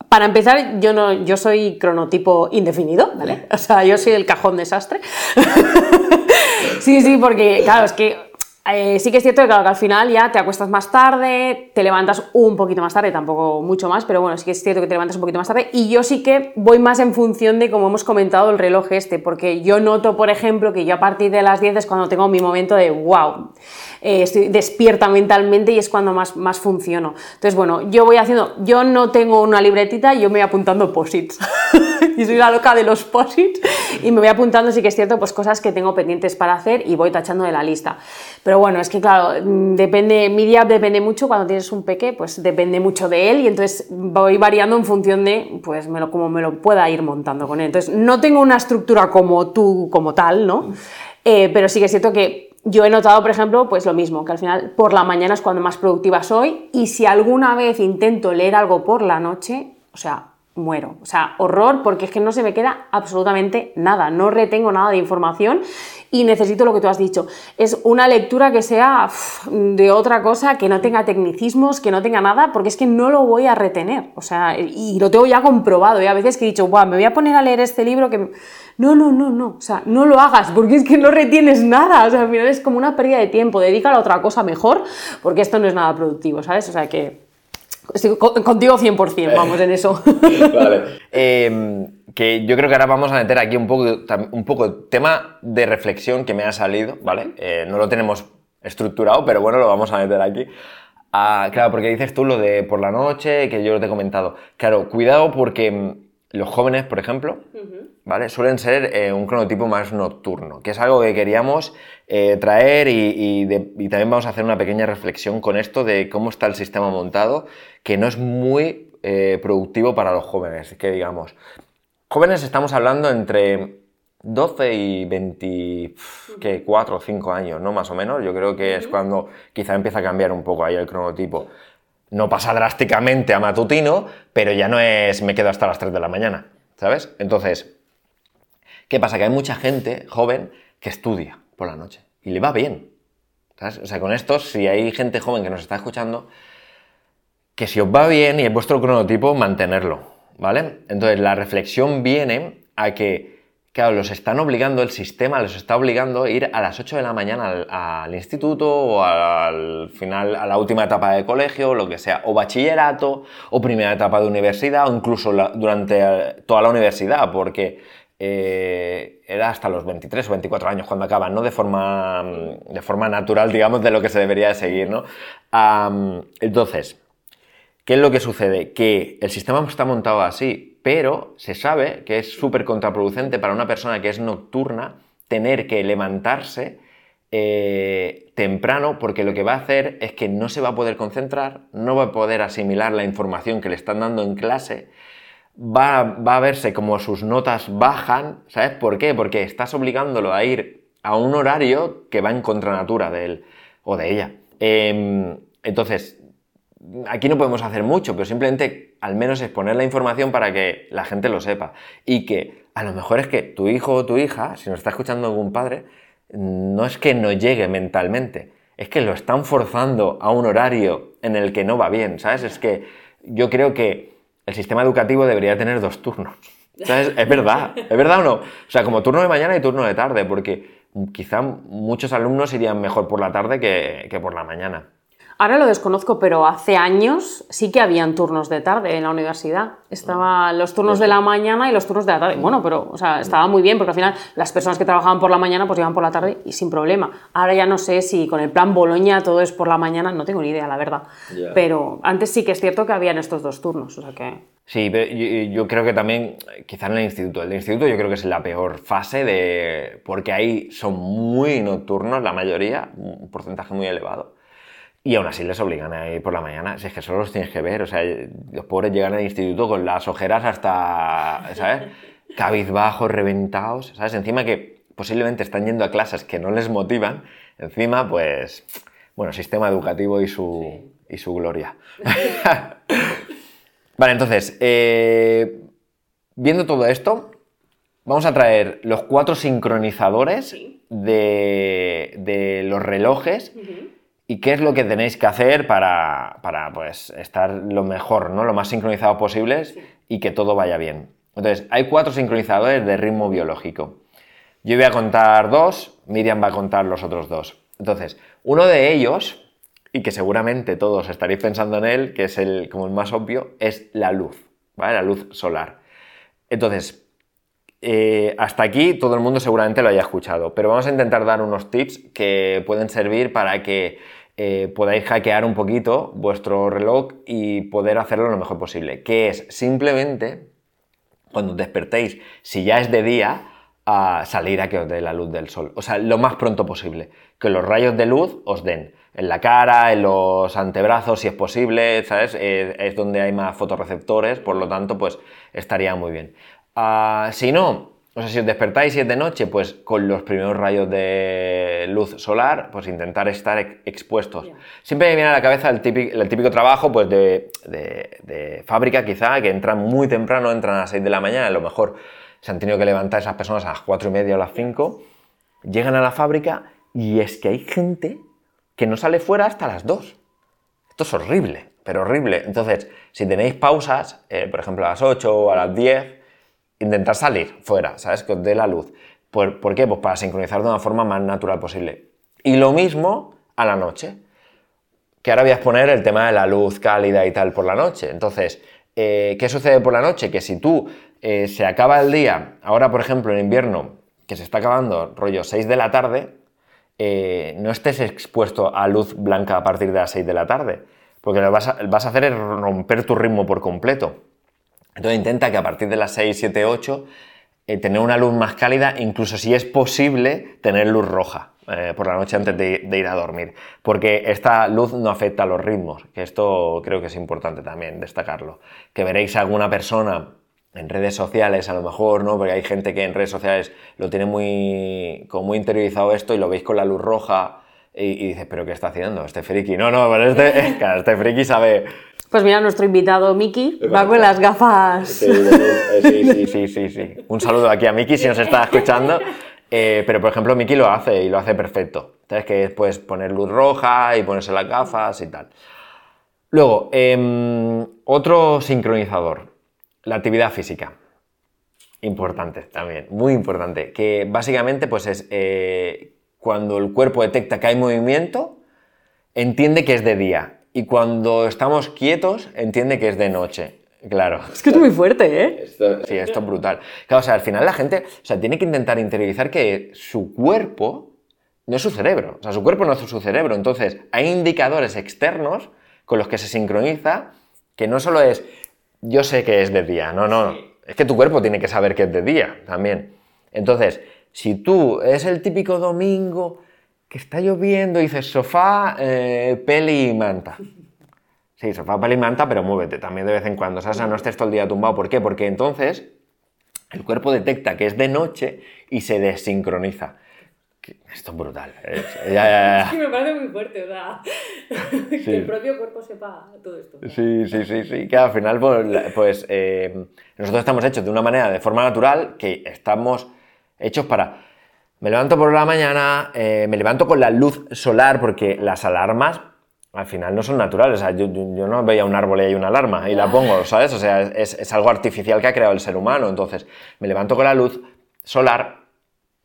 para empezar, yo, no, yo soy cronotipo indefinido, ¿vale? O sea, yo soy el cajón desastre. sí, sí, porque, claro, es que eh, sí que es cierto que, al final ya te acuestas más tarde, te levantas un poquito más tarde, tampoco mucho más, pero bueno, sí que es cierto que te levantas un poquito más tarde y yo sí que voy más en función de, como hemos comentado, el reloj este, porque yo noto, por ejemplo, que yo a partir de las 10 es cuando tengo mi momento de wow, eh, estoy despierta mentalmente y es cuando más, más funciono. Entonces, bueno, yo voy haciendo, yo no tengo una libretita, yo me voy apuntando posits. y soy la loca de los posits y me voy apuntando, sí que es cierto, pues cosas que tengo pendientes para hacer y voy tachando de la lista. Pero bueno, es que claro, mm, depende, mi día depende mucho, cuando tienes un peque, pues depende mucho de él y entonces voy variando en función de, pues, me lo, como me lo pueda ir montando con él. Entonces, no tengo una estructura como tú, como tal, ¿no? Eh, pero sí que es cierto que yo he notado, por ejemplo, pues lo mismo, que al final por la mañana es cuando más productiva soy y si alguna vez intento leer algo por la noche, o sea, muero. O sea, horror porque es que no se me queda absolutamente nada, no retengo nada de información y necesito lo que tú has dicho. Es una lectura que sea de otra cosa, que no tenga tecnicismos, que no tenga nada, porque es que no lo voy a retener. O sea, y lo tengo ya comprobado. Y a veces que he dicho, me voy a poner a leer este libro que... No, no, no, no. O sea, no lo hagas porque es que no retienes nada. O sea, al final es como una pérdida de tiempo. Dedícalo a otra cosa mejor porque esto no es nada productivo, ¿sabes? O sea, que Estoy contigo 100%, vamos en eso. vale. Em, que yo creo que ahora vamos a meter aquí un poco, un poco tema de reflexión que me ha salido, ¿vale? Eh, no lo tenemos estructurado, pero bueno, lo vamos a meter aquí. Ah, claro, porque dices tú lo de por la noche, que yo te he comentado. Claro, cuidado porque los jóvenes, por ejemplo, ¿vale? Suelen ser eh, un cronotipo más nocturno, que es algo que queríamos eh, traer y, también vamos a hacer una pequeña reflexión con esto de cómo está el sistema montado, que no es muy eh, productivo para los jóvenes, que digamos. Jóvenes estamos hablando entre 12 y 24 o 5 años, ¿no? Más o menos. Yo creo que es cuando quizá empieza a cambiar un poco ahí el cronotipo. No pasa drásticamente a matutino, pero ya no es me quedo hasta las 3 de la mañana. ¿sabes? Entonces, ¿qué pasa? Que hay mucha gente joven que estudia por la noche y le va bien. ¿sabes? O sea, con esto, si hay gente joven que nos está escuchando, que si os va bien y es vuestro cronotipo, mantenerlo, ¿vale? Entonces, la reflexión viene a que, claro, los están obligando, el sistema los está obligando a ir a las 8 de la mañana al, instituto o al final, a la última etapa de colegio, lo que sea, o bachillerato, o primera etapa de universidad, o incluso durante toda la universidad, porque eh, era hasta los 23 o 24 años cuando acaban, ¿no? De forma, de forma natural, digamos, de lo que se debería de seguir, ¿no? Entonces, ¿qué es lo que sucede? Que el sistema está montado así, pero se sabe que es súper contraproducente para una persona que es nocturna tener que levantarse eh, temprano porque lo que va a hacer es que no se va a poder concentrar, no va a poder asimilar la información que le están dando en clase, va, a verse como sus notas bajan, ¿sabes por qué? Porque estás obligándolo a ir a un horario que va en contranatura de él o de ella. Em, entonces, aquí no podemos hacer mucho, pero simplemente al menos exponer la información para que la gente lo sepa. Y que a lo mejor es que tu hijo o tu hija, si nos está escuchando algún padre, no es que no llegue mentalmente, es que lo están forzando a un horario en el que no va bien, ¿sabes? Es que yo creo que el sistema educativo debería tener dos turnos. ¿Sabes? Es verdad, ¿es verdad o no? O sea, como turno de mañana y turno de tarde, porque quizá muchos alumnos irían mejor por la tarde que, que por la mañana. Ahora lo desconozco, pero hace años sí que habían turnos de tarde en la universidad. Estaban los turnos de la mañana y los turnos de la tarde. Bueno, pero o sea, estaba muy bien porque al final las personas que trabajaban por la mañana pues iban por la tarde y sin problema. Ahora ya no sé si con el plan Boloña todo es por la mañana, no tengo ni idea, la verdad. Pero antes sí que es cierto que habían estos dos turnos, o sea que... Sí, pero yo, yo creo que también, quizá en el instituto. El instituto yo creo que es la peor fase de. porque ahí son muy nocturnos, la mayoría, un porcentaje muy elevado. Y aún así les obligan a ir por la mañana. Si es que solo los tienes que ver. O sea, los pobres llegan al instituto con las ojeras hasta. ¿Sabes? Cabizbajos, reventados. ¿Sabes? Encima que posiblemente están yendo a clases que no les motivan. Encima, pues. Bueno, sistema educativo y su, y su gloria. Vale, entonces, eh, viendo todo esto, vamos a traer los cuatro sincronizadores Sí. de, de los relojes y qué es lo que tenéis que hacer para, para, pues, estar lo mejor, ¿no? lo más sincronizado posible y que todo vaya bien. Entonces, hay cuatro sincronizadores de ritmo biológico. Yo voy a contar dos, Miriam va a contar los otros dos. Entonces, uno de ellos, y que seguramente todos estaréis pensando en él, que es el, como el más obvio, es la luz, ¿vale? La luz solar. Entonces, eh, hasta aquí todo el mundo seguramente lo haya escuchado, pero vamos a intentar dar unos tips que pueden servir para que eh, podáis hackear un poquito vuestro reloj y poder hacerlo lo mejor posible. Que es simplemente, cuando despertéis, si ya es de día, a salir a que os dé la luz del sol. O sea, lo más pronto posible. Que los rayos de luz os den en la cara, en los antebrazos, si es posible, ¿sabes? Eh, es donde hay más fotorreceptores, por lo tanto, pues estaría muy bien. Ah, si no, o sea, si os despertáis y es de noche, pues con los primeros rayos de luz solar, pues intentar estar ex- expuestos. Siempre me viene a la cabeza el típico, el típico trabajo pues de, de- de fábrica, quizá, que entran muy temprano, entran a las 6 de la mañana, a lo mejor se han tenido que levantar esas personas a las 4 y media o las 5, llegan a la fábrica y es que hay gente que no sale fuera hasta las 2. Esto es horrible, pero horrible. Entonces, si tenéis pausas, eh, por ejemplo a las 8 o a las 10, intentar salir fuera, ¿sabes? Que os dé la luz. ¿Por, qué? Pues para sincronizar de una forma más natural posible. Y lo mismo a la noche. Que ahora voy a exponer el tema de la luz cálida y tal por la noche. Entonces, eh, ¿qué sucede por la noche? Que si tú eh, se acaba el día, ahora por ejemplo en invierno, que se está acabando rollo 6 de la tarde, eh, no estés expuesto a luz blanca a partir de las 6 de la tarde, porque lo vas vas a hacer es romper tu ritmo por completo. Entonces intenta que a partir de las 6, 7, 8 eh, tener una luz más cálida, incluso si es posible tener luz roja eh, por la noche antes de, ir a dormir, porque esta luz no afecta a los ritmos, que esto creo que es importante también destacarlo. Que veréis a alguna persona en redes sociales a lo mejor, ¿no? Porque hay gente que en redes sociales lo tiene muy, como muy interiorizado esto y lo veis con la luz roja Y, dices, ¿pero qué está haciendo este friki? No, no, pero este, este friki sabe... Pues mira, nuestro invitado Miki va con las gafas. Sí, sí, sí, sí, sí. Un saludo aquí a Miki si nos está escuchando. Eh, pero, por ejemplo, Miki lo hace y lo hace perfecto. Sabes que puedes poner luz roja y ponerse las gafas y tal. Luego, em, otro sincronizador, la actividad física. Importante también, muy importante. Que básicamente pues es eh, cuando el cuerpo detecta que hay movimiento, entiende que es de día. Y cuando estamos quietos, entiende que es de noche. Claro. Es que es muy fuerte, ¿eh? sí, esto es brutal. Claro, o sea, al final la gente o sea, tiene que intentar interiorizar que su cuerpo no es su cerebro. O sea, su cuerpo no es su cerebro. Entonces, hay indicadores externos con los que se sincroniza que no solo es yo sé que es de día, no, no. Es que tu cuerpo tiene que saber que es de día también. Entonces, si tú es el típico domingo que está lloviendo y dices sofá, eh, peli y manta. Sí, sofá, peli y manta, pero muévete también de vez en cuando. O sea, no estés todo el día tumbado. ¿Por qué? Porque entonces el cuerpo detecta que es de noche y se desincroniza. Esto es brutal. Es, que me parece muy fuerte, o sea, que el propio cuerpo sepa todo esto. Sí, sí, sí, sí. Que al final, pues, pues eh, nosotros estamos hechos de una manera, de forma natural, que estamos hechos para... Me levanto por la mañana, eh, me levanto con la luz solar porque las alarmas al final no son naturales. O sea, yo, no veía un árbol y hay una alarma y la pongo, ¿sabes? O sea, es, es, algo artificial que ha creado el ser humano. Entonces, me levanto con la luz solar,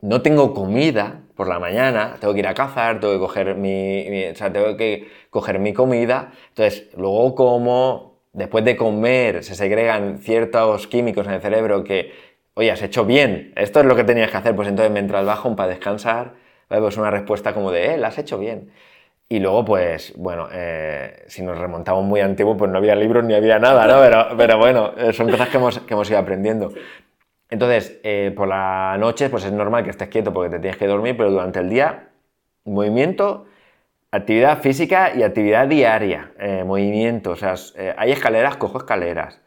no tengo comida por la mañana, tengo que ir a cazar, tengo que coger mi, o sea, tengo que coger mi comida. Entonces, luego como, después de comer, se segregan ciertos químicos en el cerebro que oye, has hecho bien, esto es lo que tenías que hacer, pues entonces me entro al bajo para descansar, pues una respuesta como de, eh, la has hecho bien. Y luego, pues, bueno, eh, si nos remontamos muy antiguo, pues no había libros ni había nada, ¿no? Pero, pero bueno, eh, son cosas que hemos, que hemos ido aprendiendo. Entonces, eh, por la noche, pues es normal que estés quieto porque te tienes que dormir, pero durante el día, movimiento, actividad física y actividad diaria, movimiento. O sea, hay escaleras, cojo escaleras.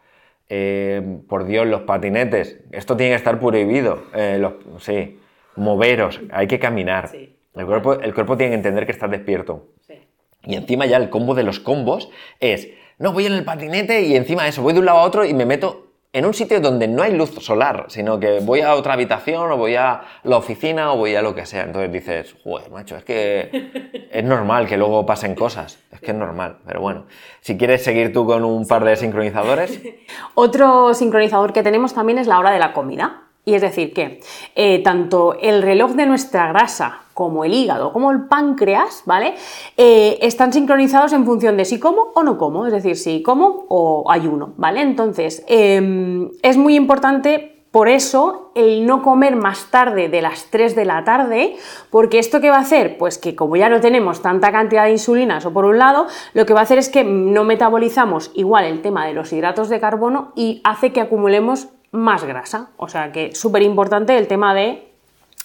Eh, por Dios, los patinetes, esto tiene que estar prohibido. Eh, los, sí, moveros, hay que caminar. El, cuerpo, el cuerpo tiene que entender que estás despierto. Y encima ya el combo de los combos es, no, voy en el patinete y encima de eso, voy de un lado a otro y me meto en un sitio donde no hay luz solar, sino que voy a otra habitación o voy a la oficina o voy a lo que sea. Entonces dices, joder, macho, es que es normal que luego pasen cosas. Es que es normal, pero bueno. Si quieres seguir tú con un par de sincronizadores. Otro sincronizador que tenemos también es la hora de la comida. Y es decir, que eh, tanto el reloj de nuestra grasa como el hígado, como el páncreas, ¿vale? Eh, están sincronizados en función de si como o no como, es decir, si como o ayuno, ¿vale? Entonces, em, es muy importante por eso, el no comer más tarde de las 3 de la tarde, porque esto que va a hacer, pues que como ya no tenemos tanta cantidad de insulina, o por un lado, lo que va a hacer es que no metabolizamos igual el tema de los hidratos de carbono y hace que acumulemos más grasa. O sea que súper importante el tema de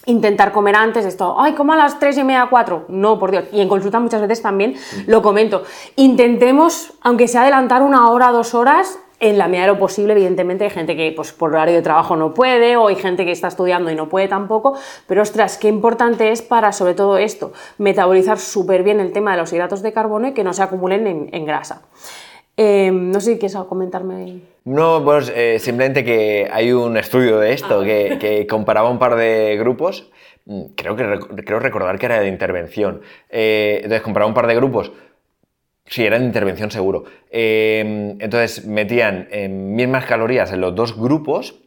intentar comer antes esto, ay, como a las 3 y media, 4. No, por Dios. Y en consulta muchas veces también lo comento. Intentemos, aunque sea adelantar una hora, dos horas, en la medida de lo posible, evidentemente hay gente que pues, por horario de trabajo no puede, o hay gente que está estudiando y no puede tampoco, pero ostras, qué importante es para sobre todo esto, metabolizar súper bien el tema de los hidratos de carbono y que no se acumulen en grasa. Em, no sé si quieres comentarme. No, pues eh, simplemente que hay un estudio de esto ah. que, comparaba un par de grupos. Mm, creo, que, creo recordar que era de intervención. Eh, entonces comparaba un par de grupos. Sí, era de intervención seguro. Em, entonces metían mismas calorías en los dos grupos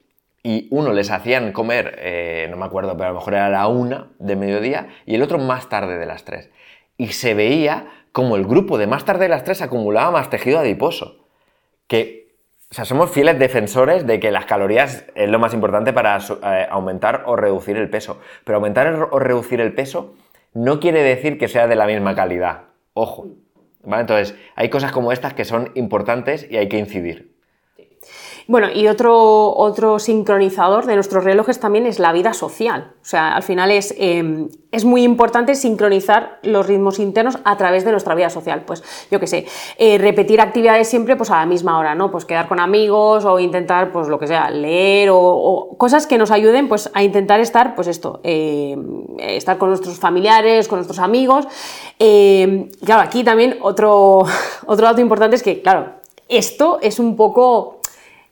y uno les hacían comer, eh, no me acuerdo, pero a lo mejor era la una de mediodía y el otro más tarde de las tres. Y se veía como el grupo de más tarde de las tres acumulaba más tejido adiposo. Que, o sea, somos fieles defensores de que las calorías es lo más importante para eh, aumentar o reducir el peso. Pero aumentar o reducir el peso no quiere decir que sea de la misma calidad. Ojo. ¿Vale? Entonces, hay cosas como estas que son importantes y hay que incidir. Bueno, y otro, otro sincronizador de nuestros relojes también es la vida social. O sea, al final es, em, es muy importante sincronizar los ritmos internos a través de nuestra vida social. Pues yo qué sé, eh, repetir actividades siempre pues a la misma hora, ¿no? Pues quedar con amigos o intentar, pues lo que sea, leer o, cosas que nos ayuden pues a intentar estar, pues esto, em, estar con nuestros familiares, con nuestros amigos. Em, claro, aquí también otro, otro dato importante es que, claro, esto es un poco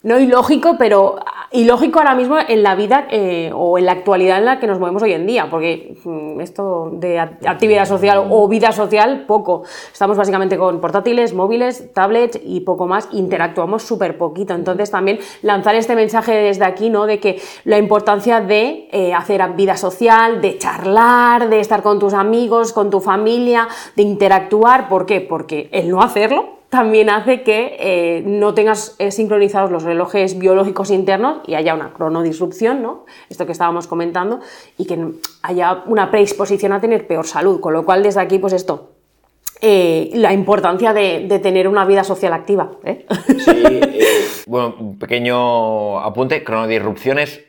no ilógico, pero ilógico ahora mismo en la vida eh, o en la actualidad en la que nos movemos hoy en día, porque mm, esto de actividad social o vida social, poco. Estamos básicamente con portátiles, móviles, tablets y poco más, interactuamos súper poquito. Entonces también lanzar este mensaje desde aquí, ¿no? De que la importancia de eh, hacer vida social, de charlar, de estar con tus amigos, con tu familia, de interactuar. ¿Por qué? Porque el no hacerlo también hace que eh, no tengas eh, sincronizados los relojes biológicos internos y haya una cronodisrupción, ¿no? Esto que estábamos comentando, y que haya una predisposición a tener peor salud. Con lo cual, desde aquí, pues esto, eh, la importancia de, tener una vida social activa. Sí, bueno, un pequeño apunte, cronodisrupciones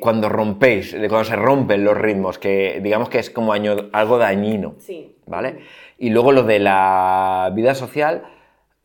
cuando rompéis, cuando se rompen los ritmos, que digamos que es como algo dañino, sí. ¿vale? Y luego lo de la vida social,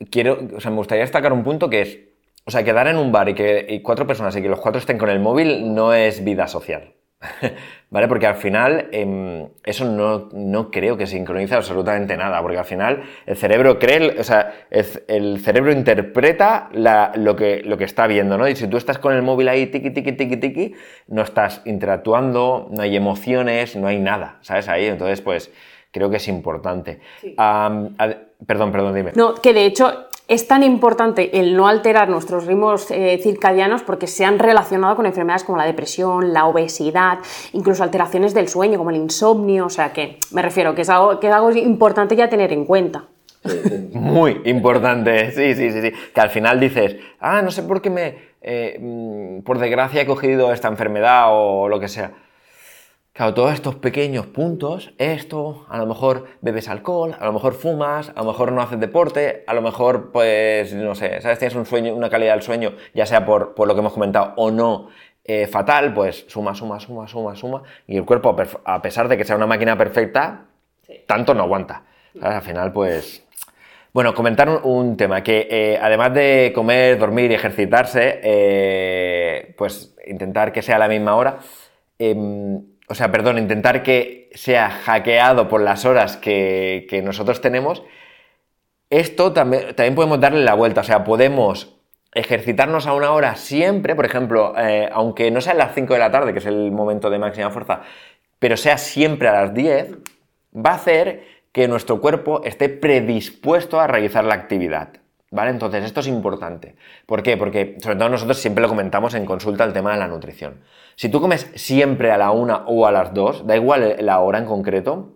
quiero, o sea, me gustaría destacar un punto que es, o sea, quedar en un bar y que cuatro personas y que los cuatro estén con el móvil no es vida social. ¿Vale? Porque al final em, eso no, creo que sincronice absolutamente nada, porque al final el cerebro cree, o sea, el, cerebro interpreta lo, que, lo que está viendo, ¿no? Y si tú estás con el móvil ahí, tiki, tiki, tiki, tiki, no estás interactuando, no hay emociones, no hay nada, ¿sabes? Ahí, entonces, pues creo que es importante. Perdón, perdón, dime. No, que de hecho es tan importante el no alterar nuestros ritmos eh, circadianos porque se han relacionado con enfermedades como la depresión, la obesidad, incluso alteraciones del sueño como el insomnio, o sea que me refiero que es algo, que es algo importante ya tener en cuenta. Muy importante, sí, sí, sí, sí. Que al final dices, ah, no sé por qué me, eh, mm, por desgracia he cogido esta enfermedad o lo que sea. Claro, todos estos pequeños puntos, esto, a lo mejor bebes alcohol, a lo mejor fumas, a lo mejor no haces deporte, a lo mejor, pues, no sé, ¿sabes? Tienes un sueño, una calidad del sueño, ya sea por, lo que hemos comentado o no, eh, fatal, pues suma, suma, suma, suma, suma, y el cuerpo, a pesar de que sea una máquina perfecta, tanto no aguanta. Al final, pues... Bueno, comentar un, tema, que eh, además de comer, dormir y ejercitarse, eh, pues intentar que sea a la misma hora, em, o sea, perdón, intentar que sea hackeado por las horas que, nosotros tenemos, esto también, también, podemos darle la vuelta, o sea, podemos ejercitarnos a una hora siempre, por ejemplo, eh, aunque no sea a las 5 de la tarde, que es el momento de máxima fuerza, pero sea siempre a las 10, va a hacer que nuestro cuerpo esté predispuesto a realizar la actividad. ¿Vale? Entonces, esto es importante. ¿Por qué? Porque, sobre todo, nosotros siempre lo comentamos en consulta el tema de la nutrición. Si tú comes siempre a la una o a las dos, da igual la hora en concreto,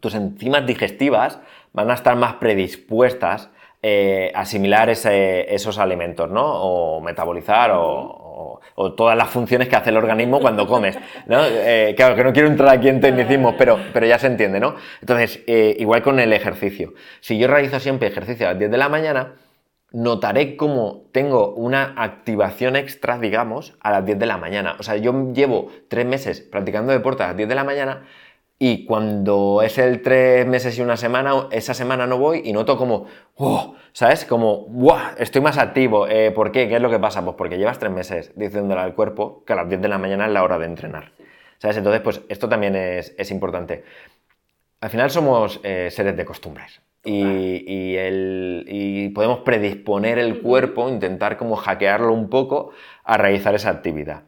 tus enzimas digestivas van a estar más predispuestas eh, a asimilar esos alimentos, ¿no? O metabolizar o, todas las funciones que hace el organismo cuando comes, ¿no? Eh, claro, que no quiero entrar aquí en tecnicismos, pero, pero ya se entiende, ¿no? Entonces, eh, igual con el ejercicio. Si yo realizo siempre ejercicio a las 10 de la mañana, notaré como tengo una activación extra, digamos, a las 10 de la mañana. O sea, yo llevo tres meses practicando deporte a las 10 de la mañana y cuando es el tres meses y una semana, esa semana no voy y noto como, oh, ¿sabes? Como, ¡buah! Estoy más activo. Eh, ¿Por qué? ¿Qué es lo que pasa? Pues porque llevas tres meses diciéndole al cuerpo que a las 10 de la mañana es la hora de entrenar. ¿Sabes? Entonces, pues esto también es, importante. Al final somos eh, seres de costumbres y, el, y, podemos predisponer el cuerpo, intentar como hackearlo un poco a realizar esa actividad.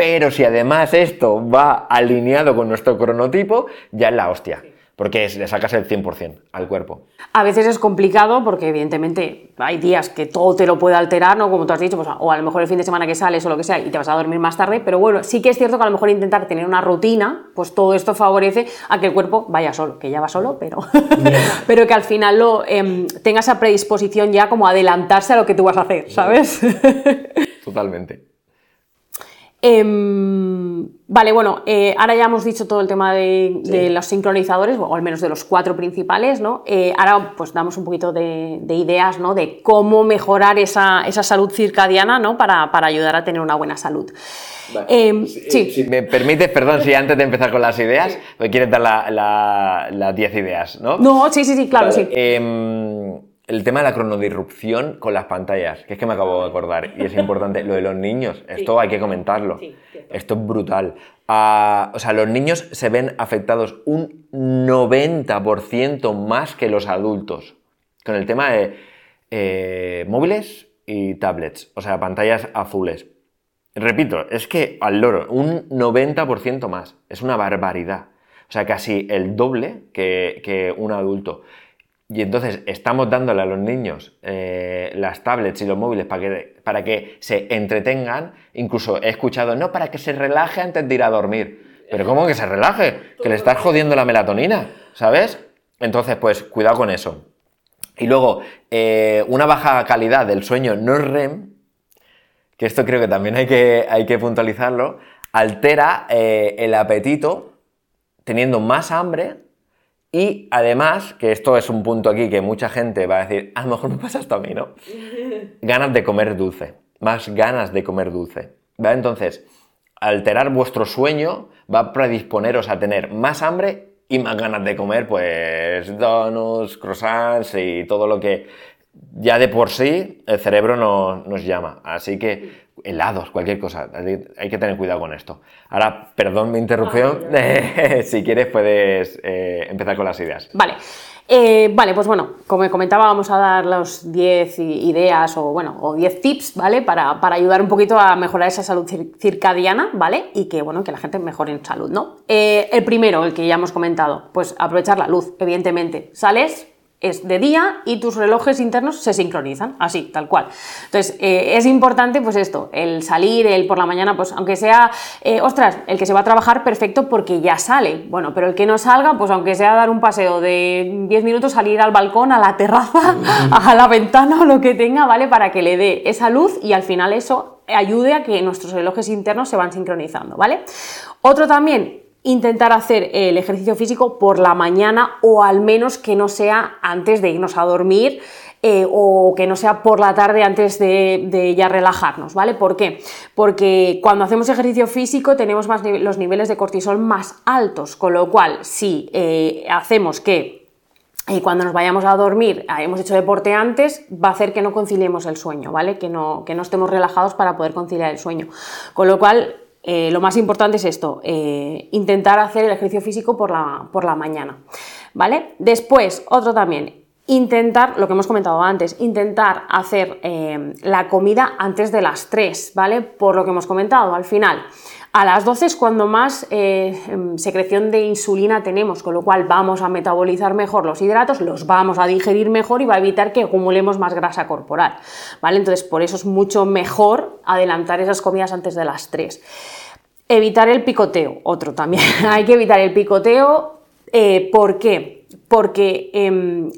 Pero si además esto va alineado con nuestro cronotipo, ya es la hostia porque le sacas el 100% al cuerpo. A veces es complicado porque evidentemente hay días que todo te lo puede alterar, ¿no? Como tú has dicho, pues, o a lo mejor el fin de semana que sales o lo que sea y te vas a dormir más tarde, pero bueno, sí que es cierto que a lo mejor intentar tener una rutina, pues todo esto favorece a que el cuerpo vaya solo, que ya va solo, pero, pero que al final lo, em, tenga esa predisposición ya como adelantarse a lo que tú vas a hacer, ¿sabes? Totalmente. Em, Vale, bueno, eh, ahora ya hemos dicho todo el tema de, los sincronizadores, o al menos de los cuatro principales, ¿no? Eh, ahora pues damos un poquito de, ideas, ¿no? De cómo mejorar esa, salud circadiana, ¿no? Para, ayudar a tener una buena salud. Em, sí. Si me permites, perdón, si antes de empezar con las ideas, me quieres dar las 10 ideas, ¿no? No, sí, sí, sí, claro, sí. El tema de la cronodirrupción con las pantallas, que es que me acabo de acordar, y es importante, lo de los niños, esto hay que comentarlo. esto es brutal. Ah, o sea, los niños se ven afectados un 90% más que los adultos con el tema de eh, móviles y tablets, o sea, pantallas azules. Repito, es que al loro, un 90% más. Es una barbaridad. O sea, casi el doble que, que un adulto. Y entonces estamos dándole a los niños eh, las tablets y los móviles para que, para que se entretengan. Incluso he escuchado, no, para que se relaje antes de ir a dormir. Pero ¿cómo que se relaje? Que le estás jodiendo la melatonina, ¿sabes? Entonces, pues cuidado con eso. Y luego, eh, una baja calidad del sueño no REM, que esto creo que también hay que, hay que puntualizarlo, altera eh, el apetito teniendo más hambre y además, que esto es un punto aquí que mucha gente va a decir, a lo mejor me pasa esto a mí, ¿no? Ganas de comer dulce, más ganas de comer dulce. ¿Vale? Entonces, alterar vuestro sueño va a predisponeros a tener más hambre y más ganas de comer, pues, donuts, croissants y todo lo que ya de por sí el cerebro nos llama. Así que helados, cualquier cosa. Hay que tener cuidado con esto. Ahora, perdón mi interrupción. si quieres puedes eh, empezar con las ideas. Vale. Eh, vale, pues bueno, como comentaba, vamos a dar los 10 ideas o bueno, o 10 tips, ¿vale? Para, ayudar un poquito a mejorar esa salud circadiana, ¿vale? Y que, bueno, que la gente mejore en salud, ¿no? Eh, el primero, el que ya hemos comentado, pues aprovechar la luz, evidentemente. Sales, es de día y tus relojes internos se sincronizan, así, tal cual. Entonces, eh, es importante, pues esto, el salir, el por la mañana, pues aunque sea, eh, ostras, el que se va a trabajar, perfecto, porque ya sale. Bueno, pero el que no salga, pues aunque sea dar un paseo de 10 minutos, salir al balcón, a la terraza, a la ventana o lo que tenga, ¿vale? Para que le dé esa luz y al final eso ayude a que nuestros relojes internos se van sincronizando, ¿vale? Otro también, intentar hacer el ejercicio físico por la mañana o al menos que no sea antes de irnos a dormir eh, o que no sea por la tarde antes de, ya relajarnos, ¿vale? ¿Por qué? Porque cuando hacemos ejercicio físico tenemos más los niveles de cortisol más altos, con lo cual si eh, hacemos que eh, cuando nos vayamos a dormir hemos hecho deporte antes, va a hacer que no conciliemos el sueño, ¿vale? Que no, que no estemos relajados para poder conciliar el sueño. Con lo cual, eh, lo más importante es esto, eh, intentar hacer el ejercicio físico por la, por la mañana. ¿Vale? Después, otro también, intentar, lo que hemos comentado antes, intentar hacer eh, la comida antes de las 3, ¿vale? Por lo que hemos comentado al final. A las 12 es cuando más eh, em, secreción de insulina tenemos, con lo cual vamos a metabolizar mejor los hidratos, los vamos a digerir mejor y va a evitar que acumulemos más grasa corporal. ¿vale? Entonces, por eso es mucho mejor adelantar esas comidas antes de las 3. Evitar el picoteo, otro también. Hay que evitar el picoteo. Eh, ¿Por qué? Porque em,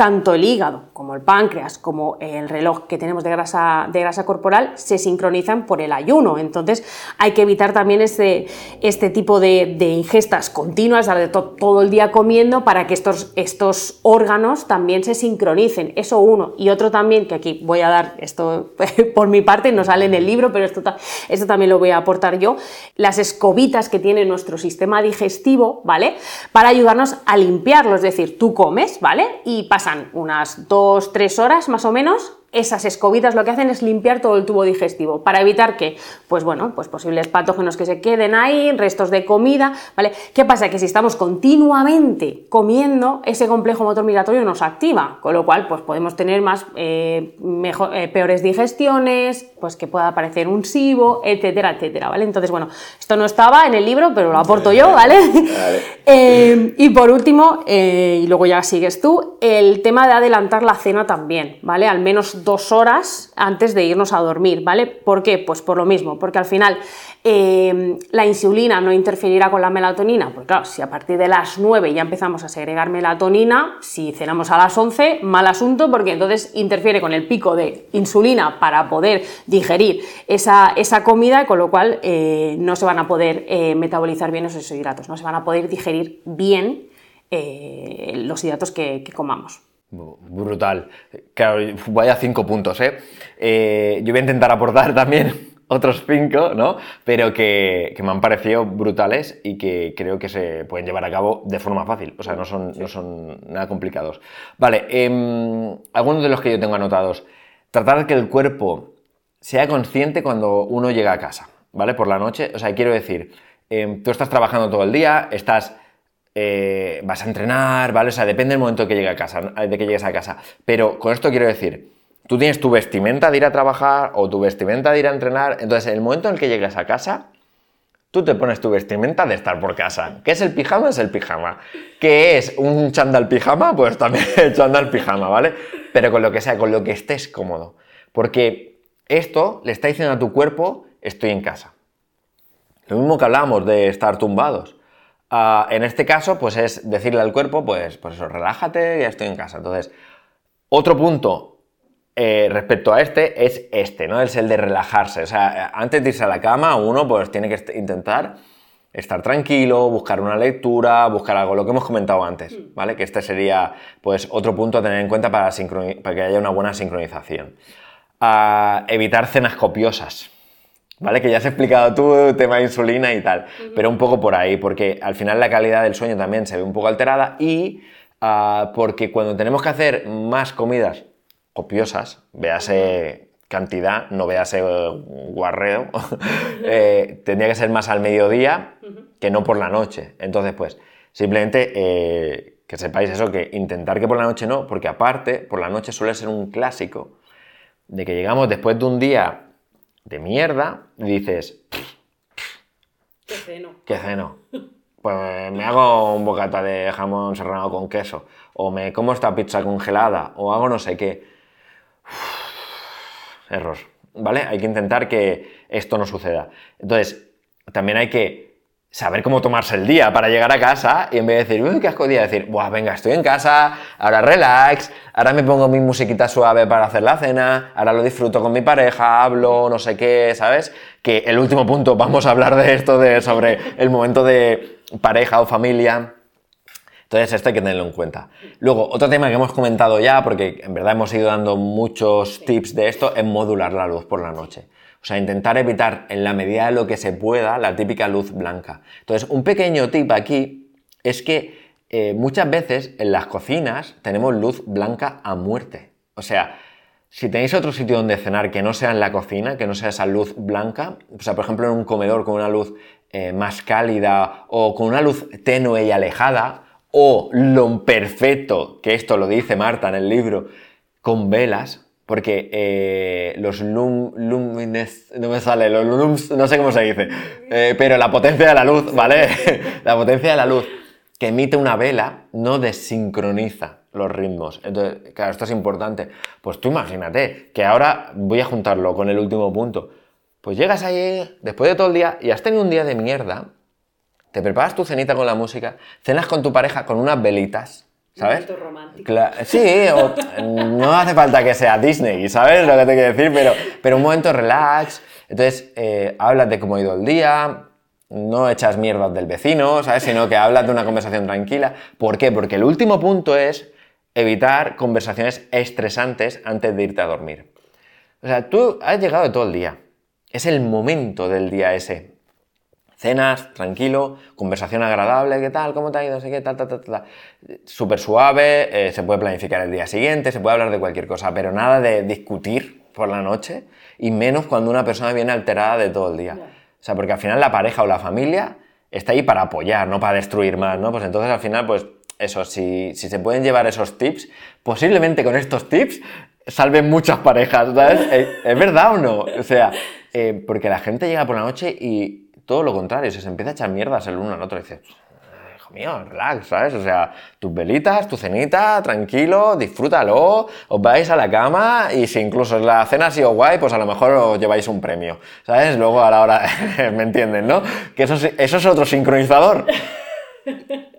tanto el hígado como el páncreas, como el reloj que tenemos de grasa, de grasa corporal, se sincronizan por el ayuno. Entonces hay que evitar también este, este tipo de, ingestas continuas, de todo el día comiendo, para que estos, estos órganos también se sincronicen. Eso uno. Y otro también, que aquí voy a dar esto por mi parte, no sale en el libro, pero esto, esto también lo voy a aportar yo, las escobitas que tiene nuestro sistema digestivo, ¿vale? Para ayudarnos a limpiarlo. Es decir, tú comes, ¿vale? Y pasa unas 2-3 horas más o menos esas escobitas lo que hacen es limpiar todo el tubo digestivo para evitar que, pues bueno, pues posibles patógenos que se queden ahí, restos de comida, ¿vale? ¿Qué pasa? Que si estamos continuamente comiendo, ese complejo motor migratorio nos activa, con lo cual, pues podemos tener más, eh, mejor, eh, peores digestiones, pues que pueda aparecer un SIBO, etcétera, etcétera, ¿vale? Entonces, bueno, esto no estaba en el libro, pero lo aporto yo, ¿vale? Eh, y por último, y luego ya sigues tú, el tema de adelantar la cena también, ¿vale? Al menos dos horas antes de irnos a dormir, ¿vale? ¿Por qué? Pues por lo mismo, porque al final eh, la insulina no interferirá con la melatonina, porque claro, si a partir de las 9 ya empezamos a segregar melatonina, si cenamos a las 11, mal asunto, porque entonces interfiere con el pico de insulina para poder digerir esa, esa comida, con lo cual eh, no se van a poder eh, metabolizar bien esos hidratos, no se van a poder digerir bien los hidratos que comamos. Brutal. Claro, vaya cinco puntos, ¿eh? ¿eh? Yo voy a intentar aportar también otros cinco, ¿no? Pero que, me han parecido brutales y que creo que se pueden llevar a cabo de forma fácil. O sea, no son, no son nada complicados. Vale, eh, algunos de los que yo tengo anotados. Tratar de que el cuerpo sea consciente cuando uno llega a casa, ¿vale? Por la noche. O sea, quiero decir, em, tú estás trabajando todo el día, estás eh, vas a entrenar, ¿vale? O sea, depende del momento que a casa, de que llegues a casa. Pero con esto quiero decir, tú tienes tu vestimenta de ir a trabajar o tu vestimenta de ir a entrenar, entonces en el momento en el que llegues a casa, tú te pones tu vestimenta de estar por casa. ¿Qué es el pijama? Es el pijama. ¿Qué es un chandal pijama? Pues también el chandal pijama, ¿vale? Pero con lo que sea, con lo que estés cómodo. Porque esto le está diciendo a tu cuerpo, estoy en casa. Lo mismo que hablamos de estar tumbados. Ah, en este caso, pues es decirle al cuerpo, pues, pues eso, relájate, ya estoy en casa. Entonces, otro punto eh, respecto a este es este, ¿no? Es el de relajarse. O sea, antes de irse a la cama, uno pues tiene que intentar estar tranquilo, buscar una lectura, buscar algo, lo que hemos comentado antes, mm. ¿vale? Que este sería, pues, otro punto a tener en cuenta para, para que haya una buena sincronización. Ah, evitar cenas copiosas. ¿Vale? Que ya has explicado tú, tema de insulina y tal, pero un poco por ahí, porque al final la calidad del sueño también se ve un poco alterada y ah, porque cuando tenemos que hacer más comidas copiosas, véase cantidad, no véase guarreo, eh, tendría que ser más al mediodía que no por la noche. Entonces, pues, simplemente eh, que sepáis eso, que intentar que por la noche no, porque aparte, por la noche suele ser un clásico de que llegamos después de un día de mierda y dices... ¿Qué ceno? ¿Qué ceno? Pues me hago un bocata de jamón serrano con queso, o me como esta pizza congelada, o hago no sé qué. error, ¿vale? Hay que intentar que esto no suceda. Entonces, también hay que saber cómo tomarse el día para llegar a casa y en vez de decir, uy, qué asco día, decir, Buah, venga, estoy en casa, ahora relax, ahora me pongo mi musiquita suave para hacer la cena, ahora lo disfruto con mi pareja, hablo, no sé qué, ¿sabes? Que el último punto, vamos a hablar de esto, de, sobre el momento de pareja o familia. Entonces esto hay que tenerlo en cuenta. Luego, otro tema que hemos comentado ya, porque en verdad hemos ido dando muchos tips de esto, es modular la luz por la noche. O sea, intentar evitar en la medida de lo que se pueda la típica luz blanca. Entonces, un pequeño tip aquí es que eh, muchas veces en las cocinas tenemos luz blanca a muerte. O sea, si tenéis otro sitio donde cenar que no sea en la cocina, que no sea esa luz blanca, o sea, por ejemplo en un comedor con una luz eh, más cálida o con una luz tenue y alejada, o lo perfecto, que esto lo dice Marta en el libro, con velas, porque eh, los lum, lumines, no me sale, los lums, no sé cómo se dice, eh, pero la potencia de la luz, ¿vale? la potencia de la luz que emite una vela no desincroniza los ritmos. Entonces, claro, esto es importante. Pues tú imagínate que ahora voy a juntarlo con el último punto. Pues llegas ahí después de todo el día y has tenido un día de mierda, te preparas tu cenita con la música, cenas con tu pareja con unas velitas, ¿Sabes? Romántico. sí, no hace falta que sea Disney, ¿sabes lo que te quiero decir? Pero, pero un momento relax. Entonces, eh, hablas de cómo ha ido el día, no echas mierdas del vecino, ¿sabes? Sino que hablas de una conversación tranquila. ¿Por qué? Porque el último punto es evitar conversaciones estresantes antes de irte a dormir. O sea, tú has llegado de todo el día. Es el momento del día ese cenas, tranquilo, conversación agradable, ¿qué tal? ¿Cómo te ha ido? No sé qué, tal, tal, tal, tal. Súper suave, eh, se puede planificar el día siguiente, se puede hablar de cualquier cosa, pero nada de discutir por la noche y menos cuando una persona viene alterada de todo el día. O sea, porque al final la pareja o la familia está ahí para apoyar, no para destruir más, ¿no? Pues entonces al final, pues eso, si, si se pueden llevar esos tips, posiblemente con estos tips salven muchas parejas, ¿sabes? ¿Es, ¿Es verdad o no? O sea, eh, porque la gente llega por la noche y todo lo contrario, se empieza a echar mierdas el uno al otro y dice, hijo mío, relax, ¿sabes? O sea, tus velitas, tu cenita, tranquilo, disfrútalo, os vais a la cama y si incluso la cena ha sido guay, pues a lo mejor os lleváis un premio, ¿sabes? Luego a la hora, ¿me entienden, no? Que eso, eso es otro sincronizador.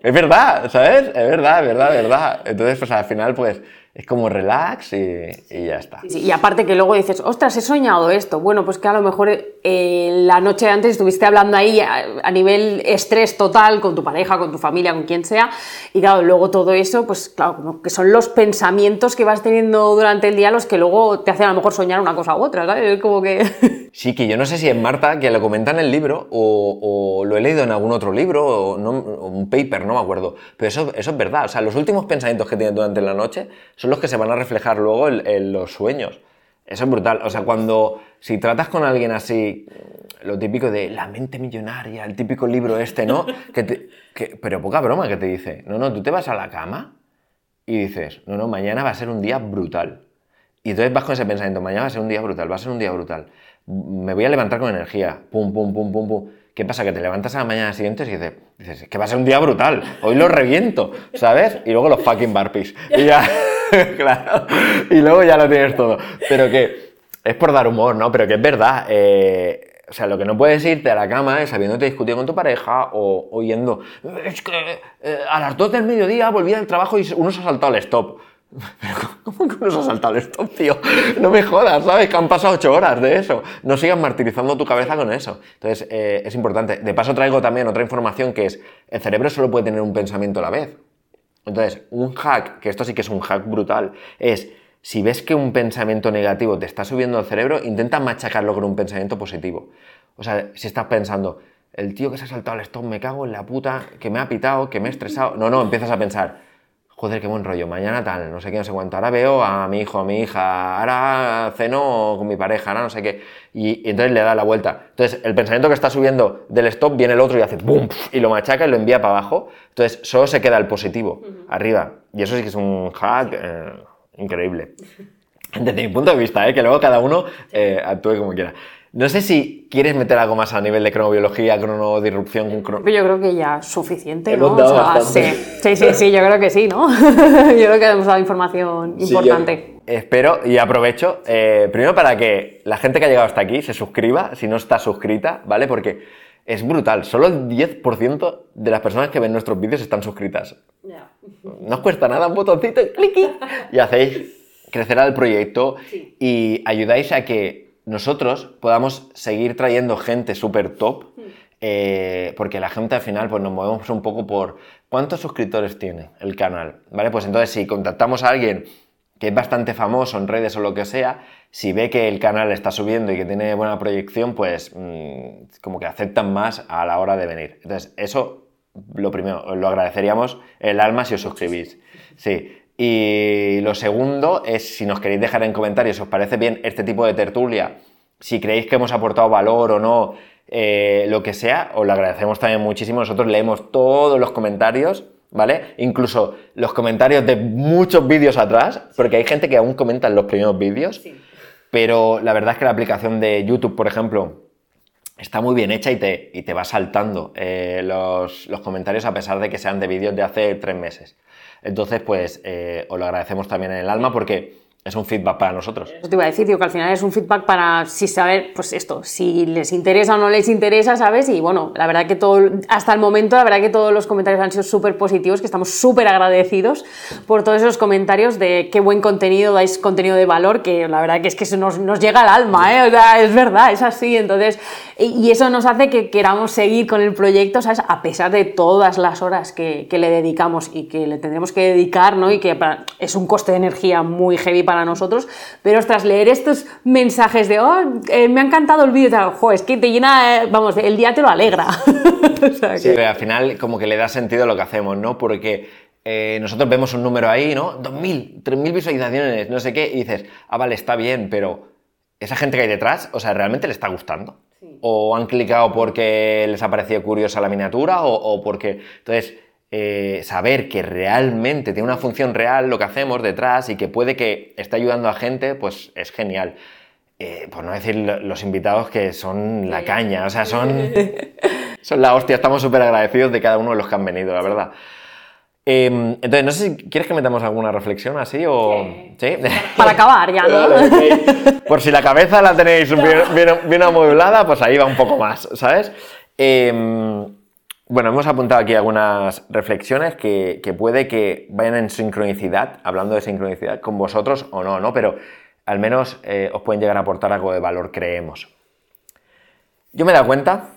Es verdad, ¿sabes? Es verdad, es verdad, es verdad. Entonces, pues al final, pues es como relax y, ya está. y aparte que luego dices, ostras, he soñado esto. Bueno, pues que a lo mejor eh, la noche antes estuviste hablando ahí a, nivel estrés total con tu pareja, con tu familia, con quien sea. Y claro, luego todo eso, pues claro, como que son los pensamientos que vas teniendo durante el día los que luego te hacen a lo mejor soñar una cosa u otra, ¿sabes? Es como que... Sí, que yo no sé si es Marta que lo comenta en el libro o, lo he leído en algún otro libro o, un paper, no me acuerdo. Pero eso, eso es verdad. O sea, los últimos pensamientos que tienes durante la noche son los que se van a reflejar luego en, los sueños. Eso es brutal. O sea, cuando, si tratas con alguien así, lo típico de la mente millonaria, el típico libro este, ¿no? Que pero poca broma que te dice, no, no, tú te vas a la cama y dices, no, no, mañana va a ser un día brutal. Y entonces vas con ese pensamiento, mañana va a ser un día brutal, va a ser un día brutal. Me voy a levantar con energía, pum, pum, pum, pum, pum. ¿Qué pasa? Que te levantas a la mañana siguiente y dices, dices, que va a ser un día brutal, hoy lo reviento, ¿sabes? Y luego los fucking barpees. Y ya, claro, y luego ya lo tienes todo. Pero que es por dar humor, ¿no? Pero que es verdad. Eh, o sea, lo que no puedes irte a la cama es habiéndote discutido con tu pareja o oyendo, es que eh, a las 2 del mediodía volví al trabajo y uno se ha saltado el stop. ¿cómo que nos ha saltado el stop, tío? No me jodas, ¿sabes? Que han pasado ocho horas de eso. No sigas martirizando tu cabeza con eso. Entonces, eh, es importante. De paso, traigo también otra información que es: el cerebro solo puede tener un pensamiento a la vez. Entonces, un hack, que esto sí que es un hack brutal, es si ves que un pensamiento negativo te está subiendo al cerebro, intenta machacarlo con un pensamiento positivo. O sea, si estás pensando, el tío que se ha saltado el stop, me cago en la puta, que me ha pitado, que me he estresado. No, no, empiezas a pensar joder, qué buen rollo, mañana tal, no sé qué, no sé cuánto, ahora veo a mi hijo, a mi hija, ahora ceno con mi pareja, ahora no sé qué, y, entonces le da la vuelta. Entonces, el pensamiento que está subiendo del stop viene el otro y hace ¡bum! y lo machaca y lo envía para abajo, entonces solo se queda el positivo, arriba, y eso sí que es un hack eh, increíble. Desde mi punto de vista, ¿eh? que luego cada uno eh, actúe como quiera. No sé si quieres meter algo más a nivel de cronobiología, cronodisrupción. Crono... Yo creo que ya es suficiente, ¿no? sí. sí, sí, sí, yo creo que sí, ¿no? yo creo que hemos dado información importante. espero y aprovecho, eh, primero para que la gente que ha llegado hasta aquí se suscriba, si no está suscrita, ¿vale? Porque es brutal, solo el 10% de las personas que ven nuestros vídeos están suscritas. No os cuesta nada, un botoncito, clic y hacéis crecer al proyecto y ayudáis a que nosotros podamos seguir trayendo gente súper top, hmm. eh, porque la gente al final pues nos movemos un poco por cuántos suscriptores tiene el canal, ¿vale? Pues entonces si contactamos a alguien que es bastante famoso en redes o lo que sea, si ve que el canal está subiendo y que tiene buena proyección, pues mm, como que aceptan más a la hora de venir. Entonces, eso, lo primero, lo agradeceríamos el alma si os suscribís. Sí, y lo segundo es si nos queréis dejar en comentarios si os parece bien este tipo de tertulia, si creéis que hemos aportado valor o no, eh, lo que sea, os lo agradecemos también muchísimo. Nosotros leemos todos los comentarios, ¿vale? Incluso los comentarios de muchos vídeos atrás, porque hay gente que aún comenta en los primeros vídeos, pero la verdad es que la aplicación de YouTube, por ejemplo, está muy bien hecha y te, y te va saltando eh, los, los comentarios a pesar de que sean de vídeos de hace tres meses. Entonces, pues eh, os lo agradecemos también en el alma porque es un feedback para nosotros. Eso te iba a decir, tío, que al final es un feedback para si saber, pues esto, si les interesa o no les interesa, ¿sabes? Y bueno, la verdad que todo, hasta el momento, la verdad que todos los comentarios han sido súper positivos, que estamos súper agradecidos por todos esos comentarios de qué buen contenido, dais contenido de valor, que la verdad que es que eso nos, nos llega al alma, ¿eh? O sea, es verdad, es así. Entonces, y eso nos hace que queramos seguir con el proyecto, ¿sabes? A pesar de todas las horas que, que le dedicamos y que le tendremos que dedicar, ¿no? Y que es un coste de energía muy heavy para nosotros, pero tras leer estos mensajes de, oh, eh, me ha encantado el vídeo, tal, es que te llena, eh, vamos, el día te lo alegra. Sí, pero al final como que le da sentido lo que hacemos, ¿no? Porque eh, nosotros vemos un número ahí, ¿no? 2.000, 3.000 visualizaciones, no sé qué, y dices, ah, vale, está bien, pero esa gente que hay detrás, o sea, ¿realmente le está gustando? ¿O han clicado porque les ha parecido curiosa la miniatura? ¿O, o porque...? Entonces eh, saber que realmente tiene una función real lo que hacemos detrás y que puede que esté ayudando a gente, pues es genial. Eh, por no decir los invitados que son la caña, o sea, son... Son la hostia, estamos súper agradecidos de cada uno de los que han venido, la verdad. Em, entonces, no sé si quieres que metamos alguna reflexión así o... ¿Sí? Para acabar ya, ¿no? Vale, ok. Por si la cabeza la tenéis bien, bien- bien amueblada, pues ahí va un poco más, ¿sabes? Em, bueno, hemos apuntado aquí algunas reflexiones que, que puede que vayan en sincronicidad, hablando de sincronicidad, con vosotros o no, ¿no? Pero al menos eh, os pueden llegar a aportar algo de valor, creemos. Yo me he dado cuenta,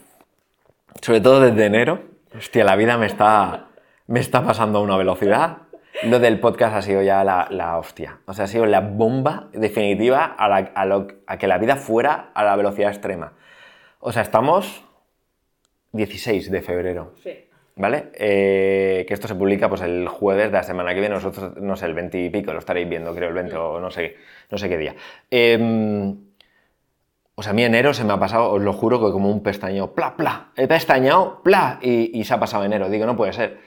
sobre todo desde enero, hostia, la vida me está, me está pasando a una velocidad. Lo del podcast ha sido ya la, la hostia. O sea, ha sido la bomba definitiva a, lo- a que la vida fuera a la velocidad extrema. O sea, estamos 16 de febrero. ¿Vale? Eh, que esto se publica pues el jueves de la semana que viene, nosotros, no sé, el 20 y pico, lo estaréis viendo, creo, el 20 o no sé, no sé qué día. Em, o sea, a mí enero se me ha pasado, os lo juro, que como un pestañeo, pla, pla, he pestañeado, pla, y, y se ha pasado enero. Digo, no puede ser.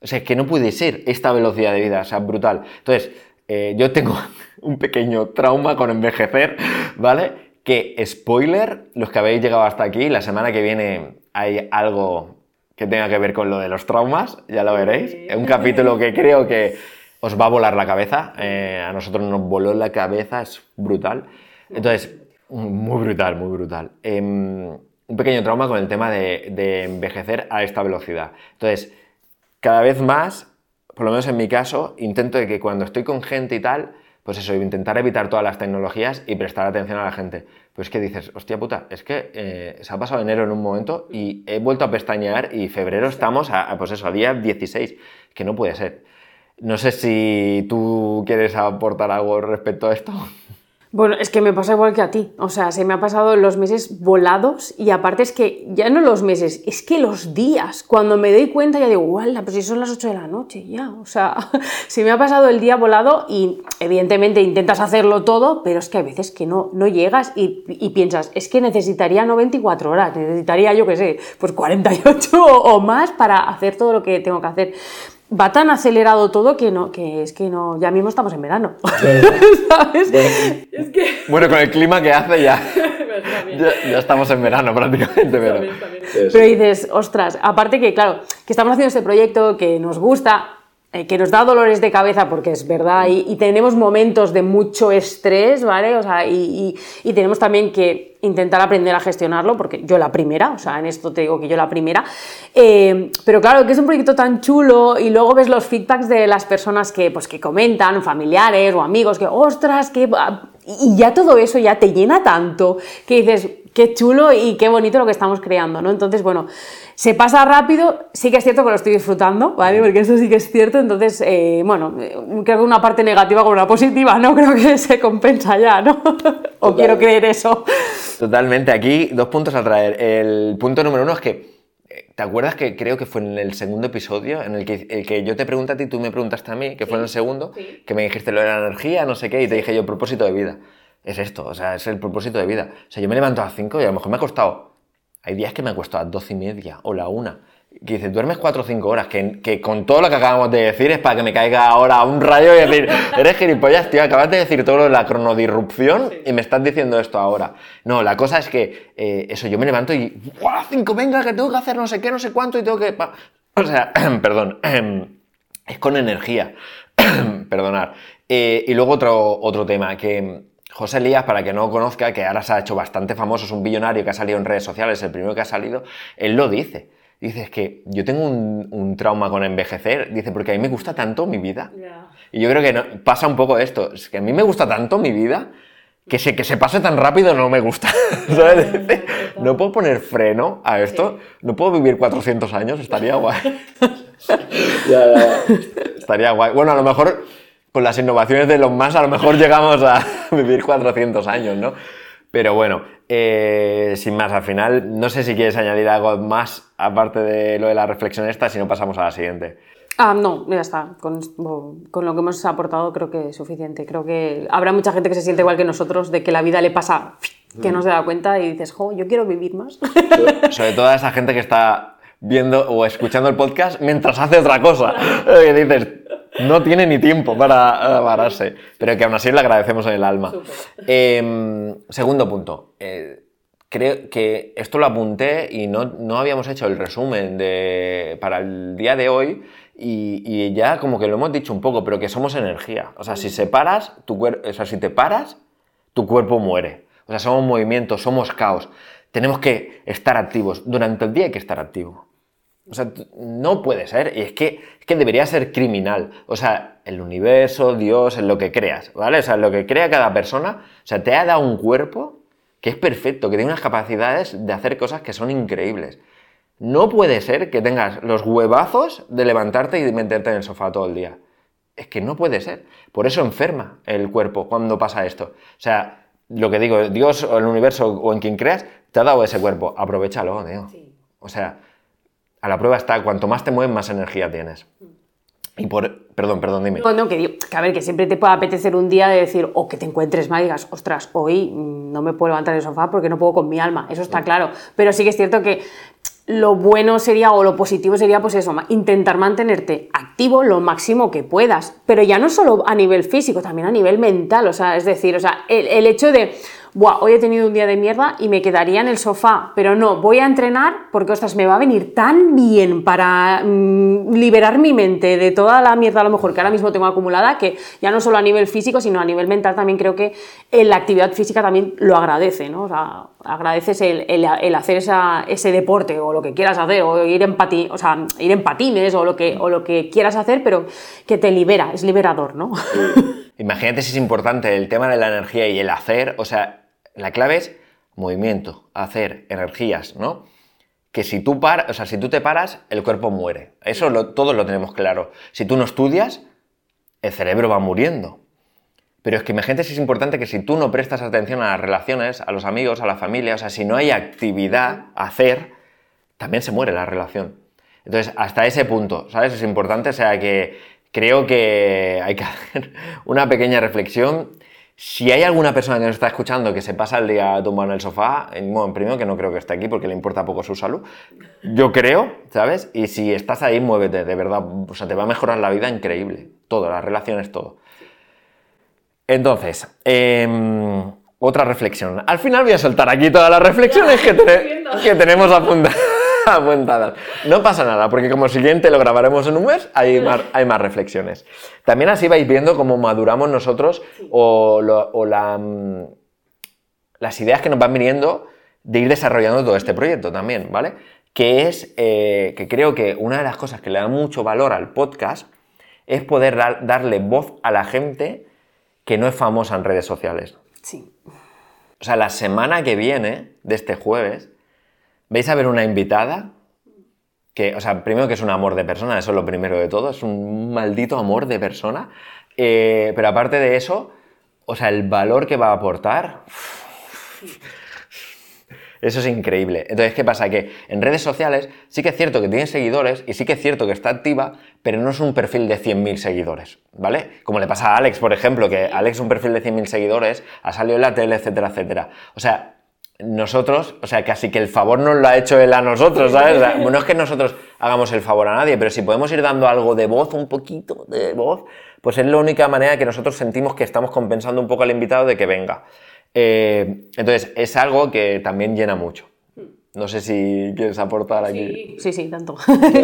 O sea, es que no puede ser esta velocidad de vida, o sea, brutal. Entonces, eh, yo tengo un pequeño trauma con envejecer, ¿vale? Que, spoiler, los que habéis llegado hasta aquí, la semana que viene hay algo que tenga que ver con lo de los traumas, ya lo veréis. Es un capítulo que creo que os va a volar la cabeza. eh, a nosotros nos voló la cabeza, es brutal. Entonces, muy brutal, muy brutal. Em, un pequeño trauma con el tema de, de envejecer a esta velocidad. Entonces, cada vez más, por lo menos en mi caso, intento de que cuando estoy con gente y tal, pues eso, intentar evitar todas las tecnologías y prestar atención a la gente. Pues que dices, hostia puta, es que eh, se ha pasado enero en un momento y he vuelto a pestañear y febrero estamos a, a, pues eso, a día 16, que no puede ser. No sé si tú quieres aportar algo respecto a esto. Bueno, es que me pasa igual que a ti. O sea, se me ha pasado los meses volados y aparte es que ya no los meses, es que los días. Cuando me doy cuenta ya digo, ¡guala! Pues si son las 8 de la noche ya. O sea, se me ha pasado el día volado y evidentemente intentas hacerlo todo, pero es que hay veces que no, no llegas y, piensas, es que necesitaría no 24 horas, necesitaría, yo qué sé, pues 48 o, o más para hacer todo lo que tengo que hacer va tan acelerado todo que no, que es que no, ya mismo estamos en verano. ¿Sabes? Es que. Bueno, con el clima que hace ya, ya, ya estamos en verano prácticamente, pero... Pero dices, ostras, aparte que, claro, que estamos haciendo este proyecto que nos gusta, eh, que nos da dolores de cabeza, porque es verdad, y, tenemos momentos de mucho estrés, ¿vale? O sea, y tenemos también que intentar aprender a gestionarlo, porque yo la primera, o sea, en esto te digo que yo la primera. Eh, pero claro, que es un proyecto tan chulo y luego ves los feedbacks de las personas que, pues, que comentan, familiares o amigos, que, ostras, que... Y ya todo eso ya te llena tanto que dices, qué chulo y qué bonito lo que estamos creando, ¿no? Entonces, bueno, se pasa rápido, sí que es cierto que lo estoy disfrutando, ¿vale? Porque eso sí que es cierto, entonces, eh, bueno, eh, creo que una parte negativa con una positiva, ¿no? Creo que se compensa ya, ¿no? o quiero creer eso. Totalmente. Aquí dos puntos a traer. El punto número uno es que, eh, ¿te acuerdas que creo que fue en el segundo episodio en el que, el que yo te pregunté a ti, tú me preguntaste a mí, que fue en el segundo, que me dijiste lo de la energía, no sé qué, y te dije yo, propósito de vida. Es esto, o sea, es el propósito de vida. O sea, yo me levanto a las 5 y a lo mejor me ha costado. Hay días que me ha costado a las 12 y media o la una. Que dices, duermes 4 o 5 horas, que, que con todo lo que acabamos de decir es para que me caiga ahora un rayo y decir, eres gilipollas, tío, acabas de decir todo lo de la cronodirrupción y me estás diciendo esto ahora. No, la cosa es que, eh, eso, yo me levanto y, ¡guau, a las 5, venga, que tengo que hacer no sé qué, no sé cuánto y tengo que... pa-". O sea, perdón, es con energía. Perdonar. Eh, y luego otro, otro tema, que José Elías, para que no conozca, que ahora se ha hecho bastante famoso, es un billonario que ha salido en redes sociales, el primero que ha salido, él lo dice. Dice, es que yo tengo un, un trauma con envejecer, dice, porque a mí me gusta tanto mi vida. Y yo creo que no- pasa un poco esto, es que a mí me gusta tanto mi vida que se, que se pase tan rápido no me gusta. ¿sabes? Dice, no puedo poner freno a esto, no puedo vivir 400 años, estaría guay. Estaría guay. Bueno, a lo mejor con las innovaciones de los más, a lo mejor llegamos a vivir 400 años, ¿no? Pero bueno, eh, sin más, al final, no sé si quieres añadir algo más aparte de lo de la reflexión esta, si no pasamos a la siguiente. Ah, no, ya está. Con, con lo que hemos aportado creo que es suficiente. Creo que habrá mucha gente que se siente igual que nosotros, de que la vida le pasa, que no se da cuenta y dices, jo, yo quiero vivir más. Sobre todo a esa gente que está viendo o escuchando el podcast mientras hace otra cosa. Que dices, no tiene ni tiempo para eh, pararse. Pero que aún así le agradecemos en el alma. Eh, segundo punto. eh, creo que esto lo apunté y no, no habíamos hecho el resumen de, para el día de hoy y, y ya como que lo hemos dicho un poco, pero que somos energía. O sea, si separas, tu cuerpo, o sea, si te paras, tu cuerpo muere. O sea, somos movimiento, somos caos. Tenemos que estar activos. Durante el día hay que estar activo. O sea, no puede ser. Y es que, es que debería ser criminal. O sea, el universo, Dios, en lo que creas, ¿vale? O sea, en lo que crea cada persona. O sea, te ha dado un cuerpo que es perfecto, que tiene unas capacidades de hacer cosas que son increíbles. No puede ser que tengas los huevazos de levantarte y de meterte en el sofá todo el día. Es que no puede ser. Por eso enferma el cuerpo cuando pasa esto. O sea, lo que digo, Dios o el universo o en quien creas, te ha dado ese cuerpo. Aprovechalo, tío. O sea, a la prueba está, cuanto más te mueves, más energía tienes. Y por... Perdón, perdón, dime. No, no, que, a ver, que siempre te puede apetecer un día de decir, o que te encuentres mal y digas, ostras, hoy mm, no me puedo levantar del sofá porque no puedo con mi alma. Eso está claro. Pero sí que es cierto que lo bueno sería, o lo positivo sería, pues eso, intentar mantenerte activo lo máximo que puedas. Pero ya no solo a nivel físico, también a nivel mental. O sea, es decir, o sea, el, el hecho de, Buah, hoy he tenido un día de mierda y me quedaría en el sofá, pero no, voy a entrenar porque, ostras, me va a venir tan bien para mm, liberar mi mente de toda la mierda a lo mejor que ahora mismo tengo acumulada, que ya no solo a nivel físico, sino a nivel mental también creo que en la actividad física también lo agradece, ¿no? O sea, agradeces el, el- hacer esa- ese deporte o lo que quieras hacer, o ir en, o sea, ir en patines o lo, que, o lo que quieras hacer, pero que te libera, es liberador, ¿no? Imagínate si es importante el tema de la energía y el hacer, o sea, la clave es movimiento, hacer, energías, ¿no? Que si tú, par, o sea, si tú te paras, el cuerpo muere. Eso todos lo tenemos claro. Si tú no estudias, el cerebro va muriendo. Pero es que imagínate si es importante que si tú no prestas atención a las relaciones, a los amigos, a la familia, o sea, si no hay actividad a hacer, también se muere la relación. Entonces, hasta ese punto, ¿sabes? Es importante, o sea, que creo que hay que hacer una pequeña reflexión. Si hay alguna persona que nos está escuchando que se pasa el día tumbado en el sofá, en- bueno, primero que no creo que esté aquí porque le importa poco su salud, yo creo, ¿sabes? Y si estás ahí, muévete, de verdad, o sea, te va a mejorar la vida increíble, todo, las relaciones, todo. Entonces, em, otra reflexión. Al final voy a soltar aquí todas las reflexiones que, tene- que tenemos apunta- apuntadas. No pasa nada, porque como siguiente lo grabaremos en un mes, hay más, hay más reflexiones. También así vais viendo cómo maduramos nosotros o, lo- o la, mm, las ideas que nos van viniendo de ir desarrollando todo este proyecto también, ¿vale? Que es eh, que creo que una de las cosas que le da mucho valor al podcast es poder dar- darle voz a la gente que no es famosa en redes sociales. Sí. O sea, la semana que viene, de este jueves, vais a ver una invitada que, o sea, primero que es un amor de persona, eso es lo primero de todo, es un maldito amor de persona, eh, pero aparte de eso, o sea, el valor que va a aportar, eso es increíble. Entonces, ¿qué pasa? Que en redes sociales sí que es cierto que tiene seguidores y sí que es cierto que está activa, pero no es un perfil de 100.000 seguidores, ¿vale? Como le pasa a Alex, por ejemplo, que Alex es un perfil de 100.000 seguidores, ha salido en la tele, etcétera, etcétera. O sea, nosotros, o sea, casi que el favor nos lo ha hecho él a nosotros, ¿sabes? O sea, no es que nosotros hagamos el favor a nadie, pero si podemos ir dando algo de voz, un poquito de voz, pues es la única manera que nosotros sentimos que estamos compensando un poco al invitado de que venga. Eh, entonces, es algo que también llena mucho. No sé si quieres aportar aquí. Sí, sí, tanto.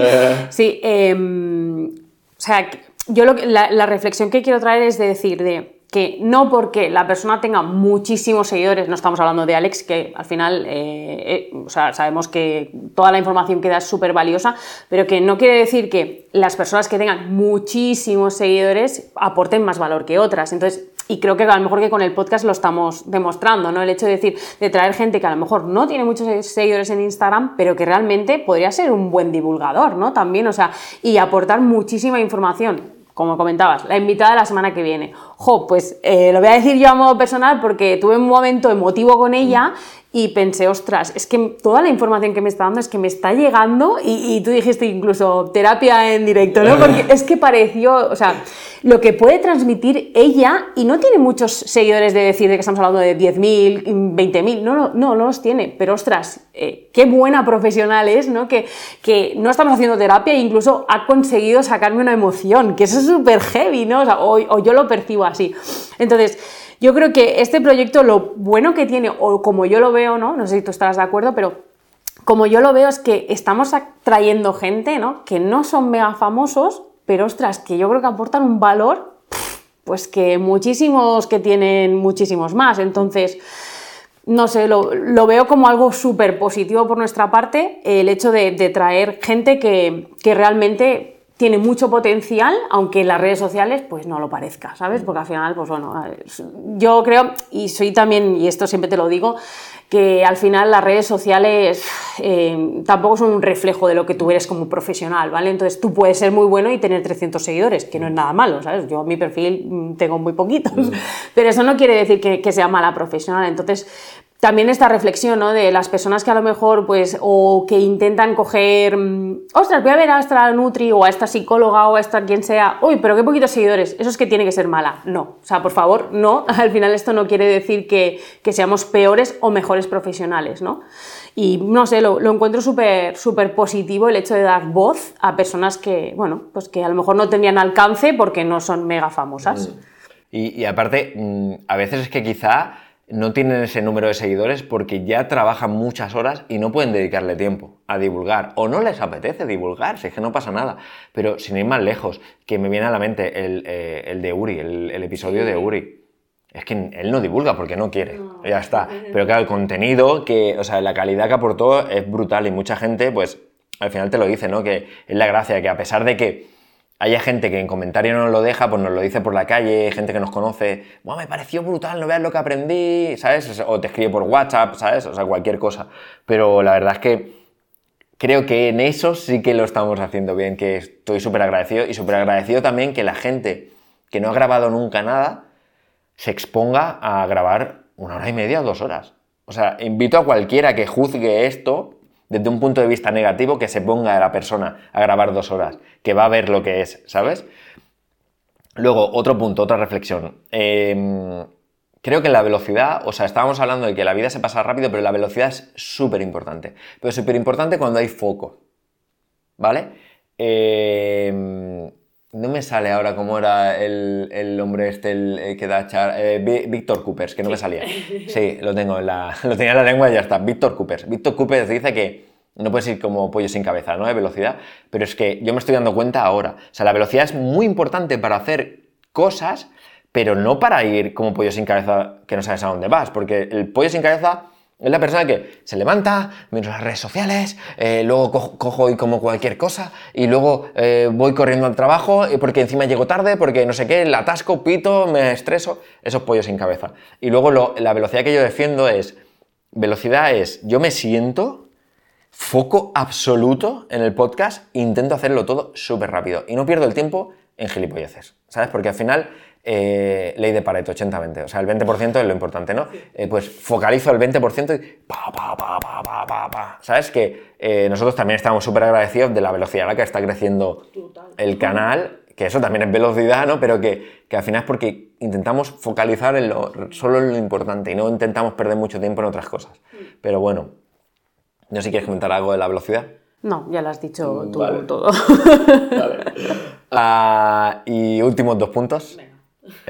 sí, em, o sea, yo lo que- la, la reflexión que quiero traer es de decir de que no porque la persona tenga muchísimos seguidores, no estamos hablando de Alex, que al final eh, eh, o sea, sabemos que toda la información que da es súper valiosa, pero que no quiere decir que las personas que tengan muchísimos seguidores aporten más valor que otras. Entonces, y creo que a lo mejor que con el podcast lo estamos demostrando, ¿no? El hecho de decir, de traer gente que a lo mejor no tiene muchos seguidores en Instagram, pero que realmente podría ser un buen divulgador, ¿no? También, o sea, y aportar muchísima información. Como comentabas, la invitada de la semana que viene. Jo, pues eh, lo voy a decir yo a modo personal porque tuve un momento emotivo con ella y pensé, ostras, es que toda la información que me está dando es que me está llegando y, y tú dijiste incluso terapia en directo, ¿no? Porque es que pareció, o sea, lo que puede transmitir ella y no tiene muchos seguidores de decir de que estamos hablando de 10.000, 20.000, no, no, no, no los tiene, pero ostras, eh, qué buena profesional es, ¿no? Que, que no estamos haciendo terapia e incluso ha conseguido sacarme una emoción, que eso es súper heavy, ¿no? O, sea, o- o yo lo percibo así. Entonces, Yo creo que este proyecto lo bueno que tiene, o como yo lo veo, ¿no? No sé si tú estarás de acuerdo, pero como yo lo veo es que estamos atrayendo gente, ¿no? Que no son mega famosos, pero ostras, que yo creo que aportan un valor, pues que muchísimos que tienen muchísimos más. Entonces, no sé, lo, veo como algo súper positivo por nuestra parte, el hecho de, traer gente que, que realmente tiene mucho potencial, aunque en las redes sociales pues no lo parezca, ¿sabes? Porque al final, pues bueno, yo creo, y soy también, y esto siempre te lo digo, que al final las redes sociales eh, tampoco son un reflejo de lo que tú eres como profesional, ¿vale? Entonces tú puedes ser muy bueno y tener 300 seguidores, que no es nada malo, ¿sabes? Yo mi perfil mm, tengo muy poquitos, mm. pero eso no quiere decir que, que sea mala profesional. Entonces, también esta reflexión ¿no? de las personas que a lo mejor, pues, o que intentan coger, mm, ostras, voy a ver a esta Nutri o a esta psicóloga o a esta quien sea, uy, pero qué poquitos seguidores, eso es que tiene que ser mala. No, o sea, por favor, no, al final esto no quiere decir que, seamos peores o mejores profesionales, ¿no? Y no sé, lo, encuentro súper súper positivo el hecho de dar voz a personas que, bueno, pues que a lo mejor no tenían alcance porque no son mega famosas. Mm. Y, y aparte, mm, a veces es que quizá no tienen ese número de seguidores porque ya trabajan muchas horas y no pueden dedicarle tiempo a divulgar. O no les apetece divulgar, si es que no pasa nada. Pero sin ir más lejos, que me viene a la mente el, eh, de Uri, el, episodio de Uri. Es que él no divulga porque no quiere. Ya está. Pero claro, el contenido, que, o sea, la calidad que aportó es brutal y mucha gente, pues, al final te lo dice, ¿no? Que es la gracia, que a pesar de que hay gente que en comentario no nos lo deja, pues nos lo dice por la calle, gente que nos conoce, me pareció brutal, no veas lo que aprendí, ¿sabes? O te escribe por WhatsApp, ¿sabes? O sea, cualquier cosa. Pero la verdad es que creo que en eso sí que lo estamos haciendo bien, que estoy súper agradecido y súper agradecido también que la gente que no ha grabado nunca nada se exponga a grabar una hora y media dos horas. O sea, invito a cualquiera que juzgue esto desde un punto de vista negativo que se ponga a la persona a grabar dos horas, que va a ver lo que es, ¿sabes? Luego, otro punto, otra reflexión. Em, creo que la velocidad, o sea, estábamos hablando de que la vida se pasa rápido, pero la velocidad es súper importante. Pero súper importante cuando hay foco, ¿vale? Em, no me sale ahora cómo era el, hombre este el, que da char, eh, Víctor Coopers, que no me salía. Sí, lo tengo en la, lo tenía en la lengua y ya está. Víctor Coopers. Víctor Coopers dice que no puedes ir como pollo sin cabeza, ¿no? De velocidad. Pero es que yo me estoy dando cuenta ahora. O sea, la velocidad es muy importante para hacer cosas, pero no para ir como pollo sin cabeza que no sabes a dónde vas. Porque el pollo sin cabeza es la persona que se levanta, miro las redes sociales, eh, luego cojo, y como cualquier cosa, y luego eh, voy corriendo al trabajo porque encima llego tarde, porque no sé qué, la atasco, pito, me estreso, esos pollos sin cabeza. Y luego la velocidad que yo defiendo es, velocidad es, yo me siento, foco absoluto en el podcast, intento hacerlo todo súper rápido y no pierdo el tiempo en gilipolleces, ¿sabes? Porque al final eh, ley de Pareto, 80-20. O sea, el 20% es lo importante, ¿no? Eh, pues focalizo el 20% y pa, pa, pa, pa, pa, pa, pa. ¿Sabes? Que eh, nosotros también estamos súper agradecidos de la velocidad a la que está creciendo el canal, que eso también es velocidad, ¿no? Pero que, que al final es porque intentamos focalizar en lo, solo en lo importante y no intentamos perder mucho tiempo en otras cosas. Mm. Pero bueno, no sé si quieres comentar algo de la velocidad. No, ya lo has dicho tú todo. Vale. Ah, y últimos dos puntos.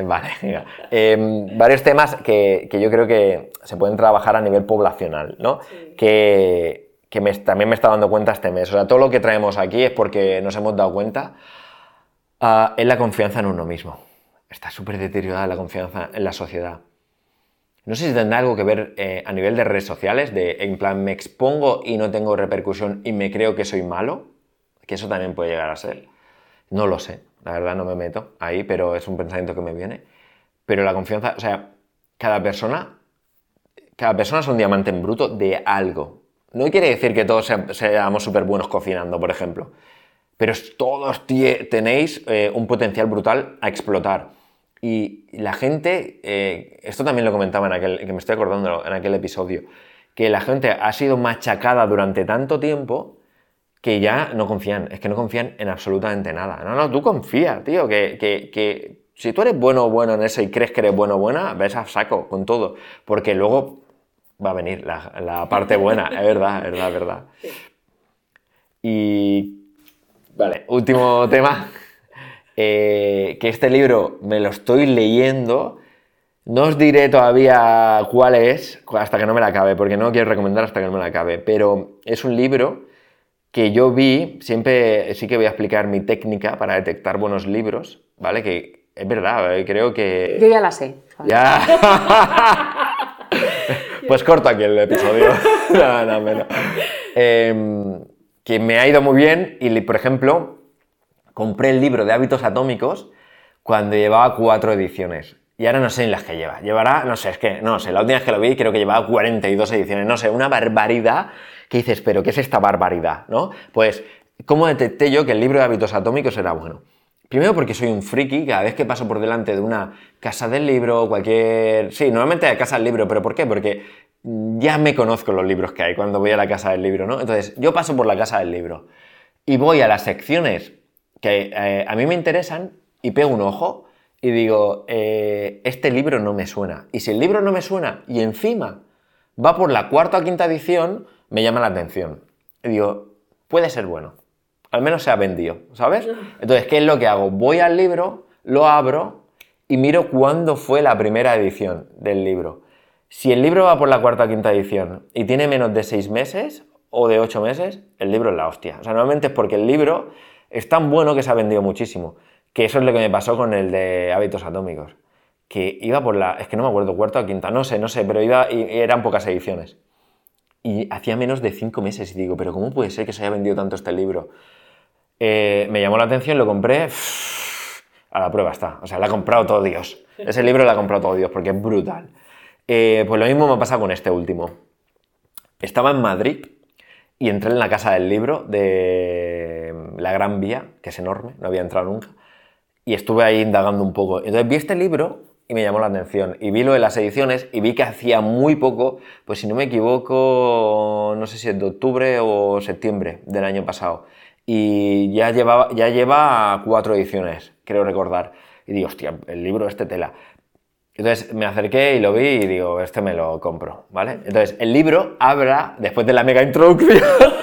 Vale, em, varios temas que, yo creo que se pueden trabajar a nivel poblacional, ¿no? Que, también me está dando cuenta este mes. O sea, todo lo que traemos aquí es porque nos hemos dado cuenta uh, en la confianza en uno mismo. Está súper deteriorada la confianza en la sociedad. No sé si tendrá algo que ver eh, a nivel de redes sociales, de en plan me expongo y no tengo repercusión y me creo que soy malo, que eso también puede llegar a ser. No lo sé. La verdad no me meto ahí, pero es un pensamiento que me viene. Pero la confianza, o sea, cada persona, cada persona es un diamante en bruto de algo. No quiere decir que todos seamos súper buenos cocinando, por ejemplo. Pero todos tenéis eh, un potencial brutal a explotar. Y la gente, eh, esto también lo comentaba en aquel, que me estoy acordando en aquel episodio, que la gente ha sido machacada durante tanto tiempo que ya no confían, es que no confían en absolutamente nada. No, no, tú confía, tío, que, que, si tú eres bueno o bueno en eso y crees que eres bueno o buena, ves a saco con todo, porque luego va a venir la, parte buena, es verdad, es verdad, es verdad. Y, vale, último tema, eh, que este libro me lo estoy leyendo. No os diré todavía cuál es hasta que no me la acabe, porque no quiero recomendar hasta que no me la acabe, pero es un libro que yo vi, siempre sí que voy a explicar mi técnica para detectar buenos libros, ¿vale? Que es verdad, eh, creo que... Yo ya la sé. Ya. pues corto aquí el episodio. no, no, menos. Em, que me ha ido muy bien y, por ejemplo, compré el libro de hábitos atómicos cuando llevaba cuatro ediciones. Y ahora no sé en las que lleva. Llevará, no sé, es que, no sé, la última vez que lo vi creo que llevaba 42 ediciones, no sé, una barbaridad que dices, pero ¿qué es esta barbaridad? ¿No? Pues, ¿cómo detecté yo que el libro de hábitos atómicos era bueno? Primero porque soy un friki, cada vez que paso por delante de una casa del libro, cualquier... Sí, normalmente de casa del libro, pero ¿por qué? Porque ya me conozco los libros que hay cuando voy a la casa del libro, ¿no? Entonces, yo paso por la casa del libro y voy a las secciones que eh, a mí me interesan y pego un ojo y digo, eh, este libro no me suena. Y si el libro no me suena y encima va por la cuarta o quinta edición, me llama la atención. Y digo, puede ser bueno. Al menos se ha vendido, ¿sabes? Entonces, ¿qué es lo que hago? Voy al libro, lo abro y miro cuándo fue la primera edición del libro. Si el libro va por la cuarta o quinta edición y tiene menos de seis meses o de ocho meses, el libro es la hostia. O sea, normalmente es porque el libro es tan bueno que se ha vendido muchísimo. Que eso es lo que me pasó con el de hábitos atómicos. Que iba por la. Es que no me acuerdo, cuarta o quinta, no sé, no sé, pero iba y eran pocas ediciones. Y hacía menos de cinco meses y digo, pero ¿cómo puede ser que se haya vendido tanto este libro? Eh, me llamó la atención, lo compré. A la prueba está. O sea, la ha comprado todo Dios. Ese libro lo ha comprado todo Dios porque es brutal. Eh, pues lo mismo me ha pasado con este último. Estaba en Madrid y entré en la casa del libro de la Gran Vía, que es enorme, no había entrado nunca y estuve ahí indagando un poco. Entonces vi este libro y me llamó la atención. Y vi lo de las ediciones y vi que hacía muy poco, pues si no me equivoco, no sé si es de octubre o septiembre del año pasado. Y ya, llevaba, ya lleva cuatro ediciones, creo recordar. Y digo, hostia, el libro este tela. Entonces me acerqué y lo vi y digo, este me lo compro, ¿vale? Entonces el libro habla, después de la mega introducción,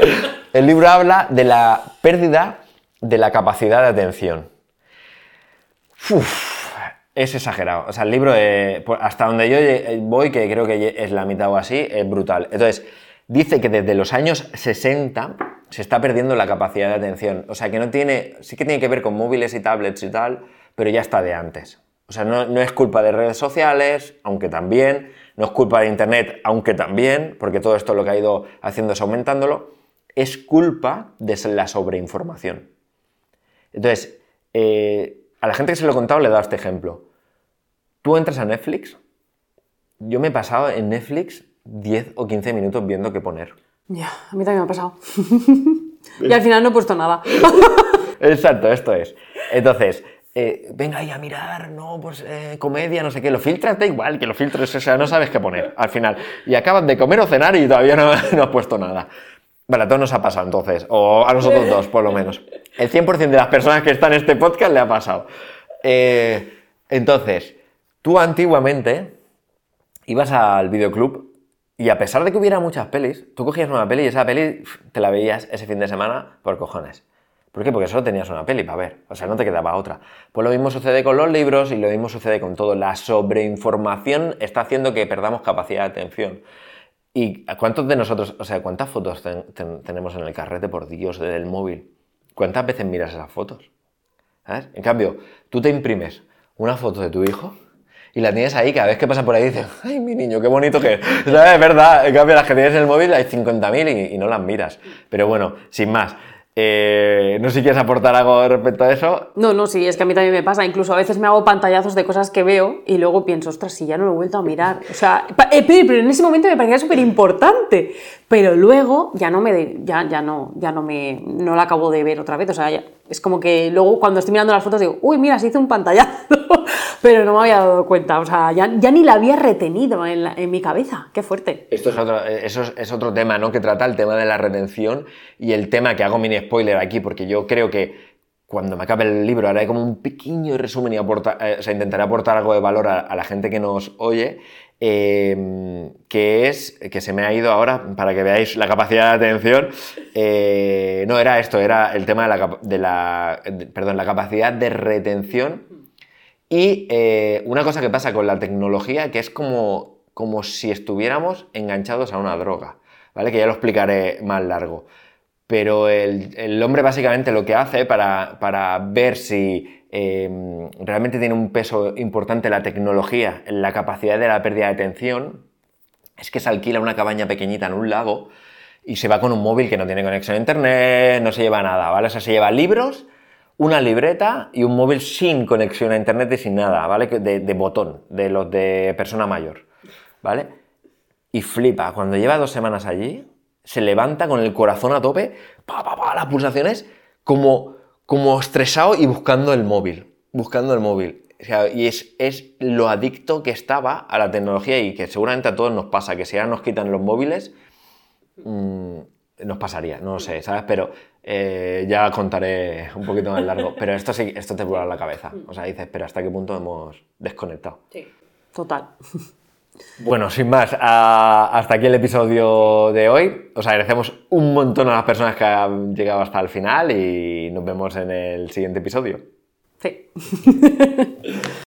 el libro habla de la pérdida de la capacidad de atención. Es exagerado. O sea, el libro, pues, hasta donde yo voy, que creo que es la mitad o así, es brutal. Entonces, dice que desde los años 60 se está perdiendo la capacidad de atención. O sea, que no tiene, sí que tiene que ver con móviles y tablets y tal, pero ya está de antes. O sea, no, no es culpa de redes sociales, aunque también, no es culpa de Internet, aunque también, porque todo esto lo que ha ido haciendo es aumentándolo, es culpa de la sobreinformación. Entonces, eh, a la gente que se lo he contado le he dado este ejemplo. Tú entras a Netflix, yo me he pasado en Netflix 10 o 15 minutos viendo qué poner. Ya, a mí también me ha pasado. y al final no he puesto nada. Exacto, esto es. Entonces, eh, venga ahí a mirar, no, pues eh, comedia, no sé qué, lo filtras, da igual que lo filtres, o sea, no sabes qué poner al final. Y acabas de comer o cenar y todavía no, no has puesto nada. Vale, a todos nos ha pasado entonces, o a nosotros dos, por lo menos. El 100% de las personas que están en este podcast le ha pasado. Eh, entonces, tú antiguamente ibas al videoclub y a pesar de que hubiera muchas pelis, tú cogías una peli y esa peli te la veías ese fin de semana por cojones. ¿Por qué? Porque solo tenías una peli para ver, o sea, no te quedaba otra. Pues lo mismo sucede con los libros y lo mismo sucede con todo. La sobreinformación está haciendo que perdamos capacidad de atención. ¿Y cuántos de nosotros, o sea, cuántas fotos tenemos en el carrete, por Dios, del móvil? ¿Cuántas veces miras esas fotos? En cambio, tú te imprimes una foto de tu hijo y la tienes ahí, cada vez que pasa por ahí dices, ay, mi niño, qué bonito que es. ¿Sabes? Es verdad, en cambio las que tienes en el móvil hay 50.000 y, y no las miras. Pero bueno, sin más. Eh, no sé si quieres aportar algo respecto a eso. No, no, sí, es que a mí también me pasa. Incluso a veces me hago pantallazos de cosas que veo y luego pienso, ostras, si ya no lo he vuelto a mirar. O sea, eh, pero en ese momento me parecía súper importante. Pero luego ya no me, ya, ya no, ya no me, no la acabo de ver otra vez. O sea, es como que luego cuando estoy mirando las fotos digo, uy, mira, se hizo un pantallazo. pero no me había dado cuenta. O sea, ya, ya ni la había retenido en, en, mi cabeza. Qué fuerte. Esto es otro, eso es, otro tema, ¿no? Que trata el tema de la retención y el tema que hago mini spoiler aquí, porque yo creo que cuando me acabe el libro haré como un pequeño resumen y aporta, eh, o sea, intentaré aportar algo de valor a, a la gente que nos oye Em, que es, que se me ha ido ahora para que veáis la capacidad de atención. Eh, no era esto, era el tema de la, perdón, la capacidad de retención Y eh, una cosa que pasa con la tecnología, que es como, como si estuviéramos enganchados a una droga, ¿vale? Que ya lo explicaré más largo. Pero el, hombre básicamente lo que hace para, ver si em, realmente tiene un peso importante la tecnología en la capacidad de la pérdida de atención, es que se alquila una cabaña pequeñita en un lago y se va con un móvil que no tiene conexión a internet, no se lleva nada, ¿vale? O sea, se lleva libros, una libreta y un móvil sin conexión a internet y sin nada, ¿vale? De, de botón, de los de persona mayor, ¿vale? Y flipa, cuando lleva dos semanas allí, se levanta con el corazón a tope, pa, pa, pa, las pulsaciones, como, como estresado y buscando el móvil, buscando el móvil. y es, es, lo adicto que estaba a la tecnología y que seguramente a todos nos pasa, que si ahora nos quitan los móviles, Mm, nos pasaría, no lo sé, ¿sabes? Pero eh, ya contaré un poquito más largo. Pero esto sí, esto te vuela la cabeza. O sea, dices, pero ¿hasta qué punto hemos desconectado? Sí, total. Bueno, sin más, hasta aquí el episodio de hoy. Os agradecemos un montón a las personas que han llegado hasta el final y nos vemos en el siguiente episodio. Sí.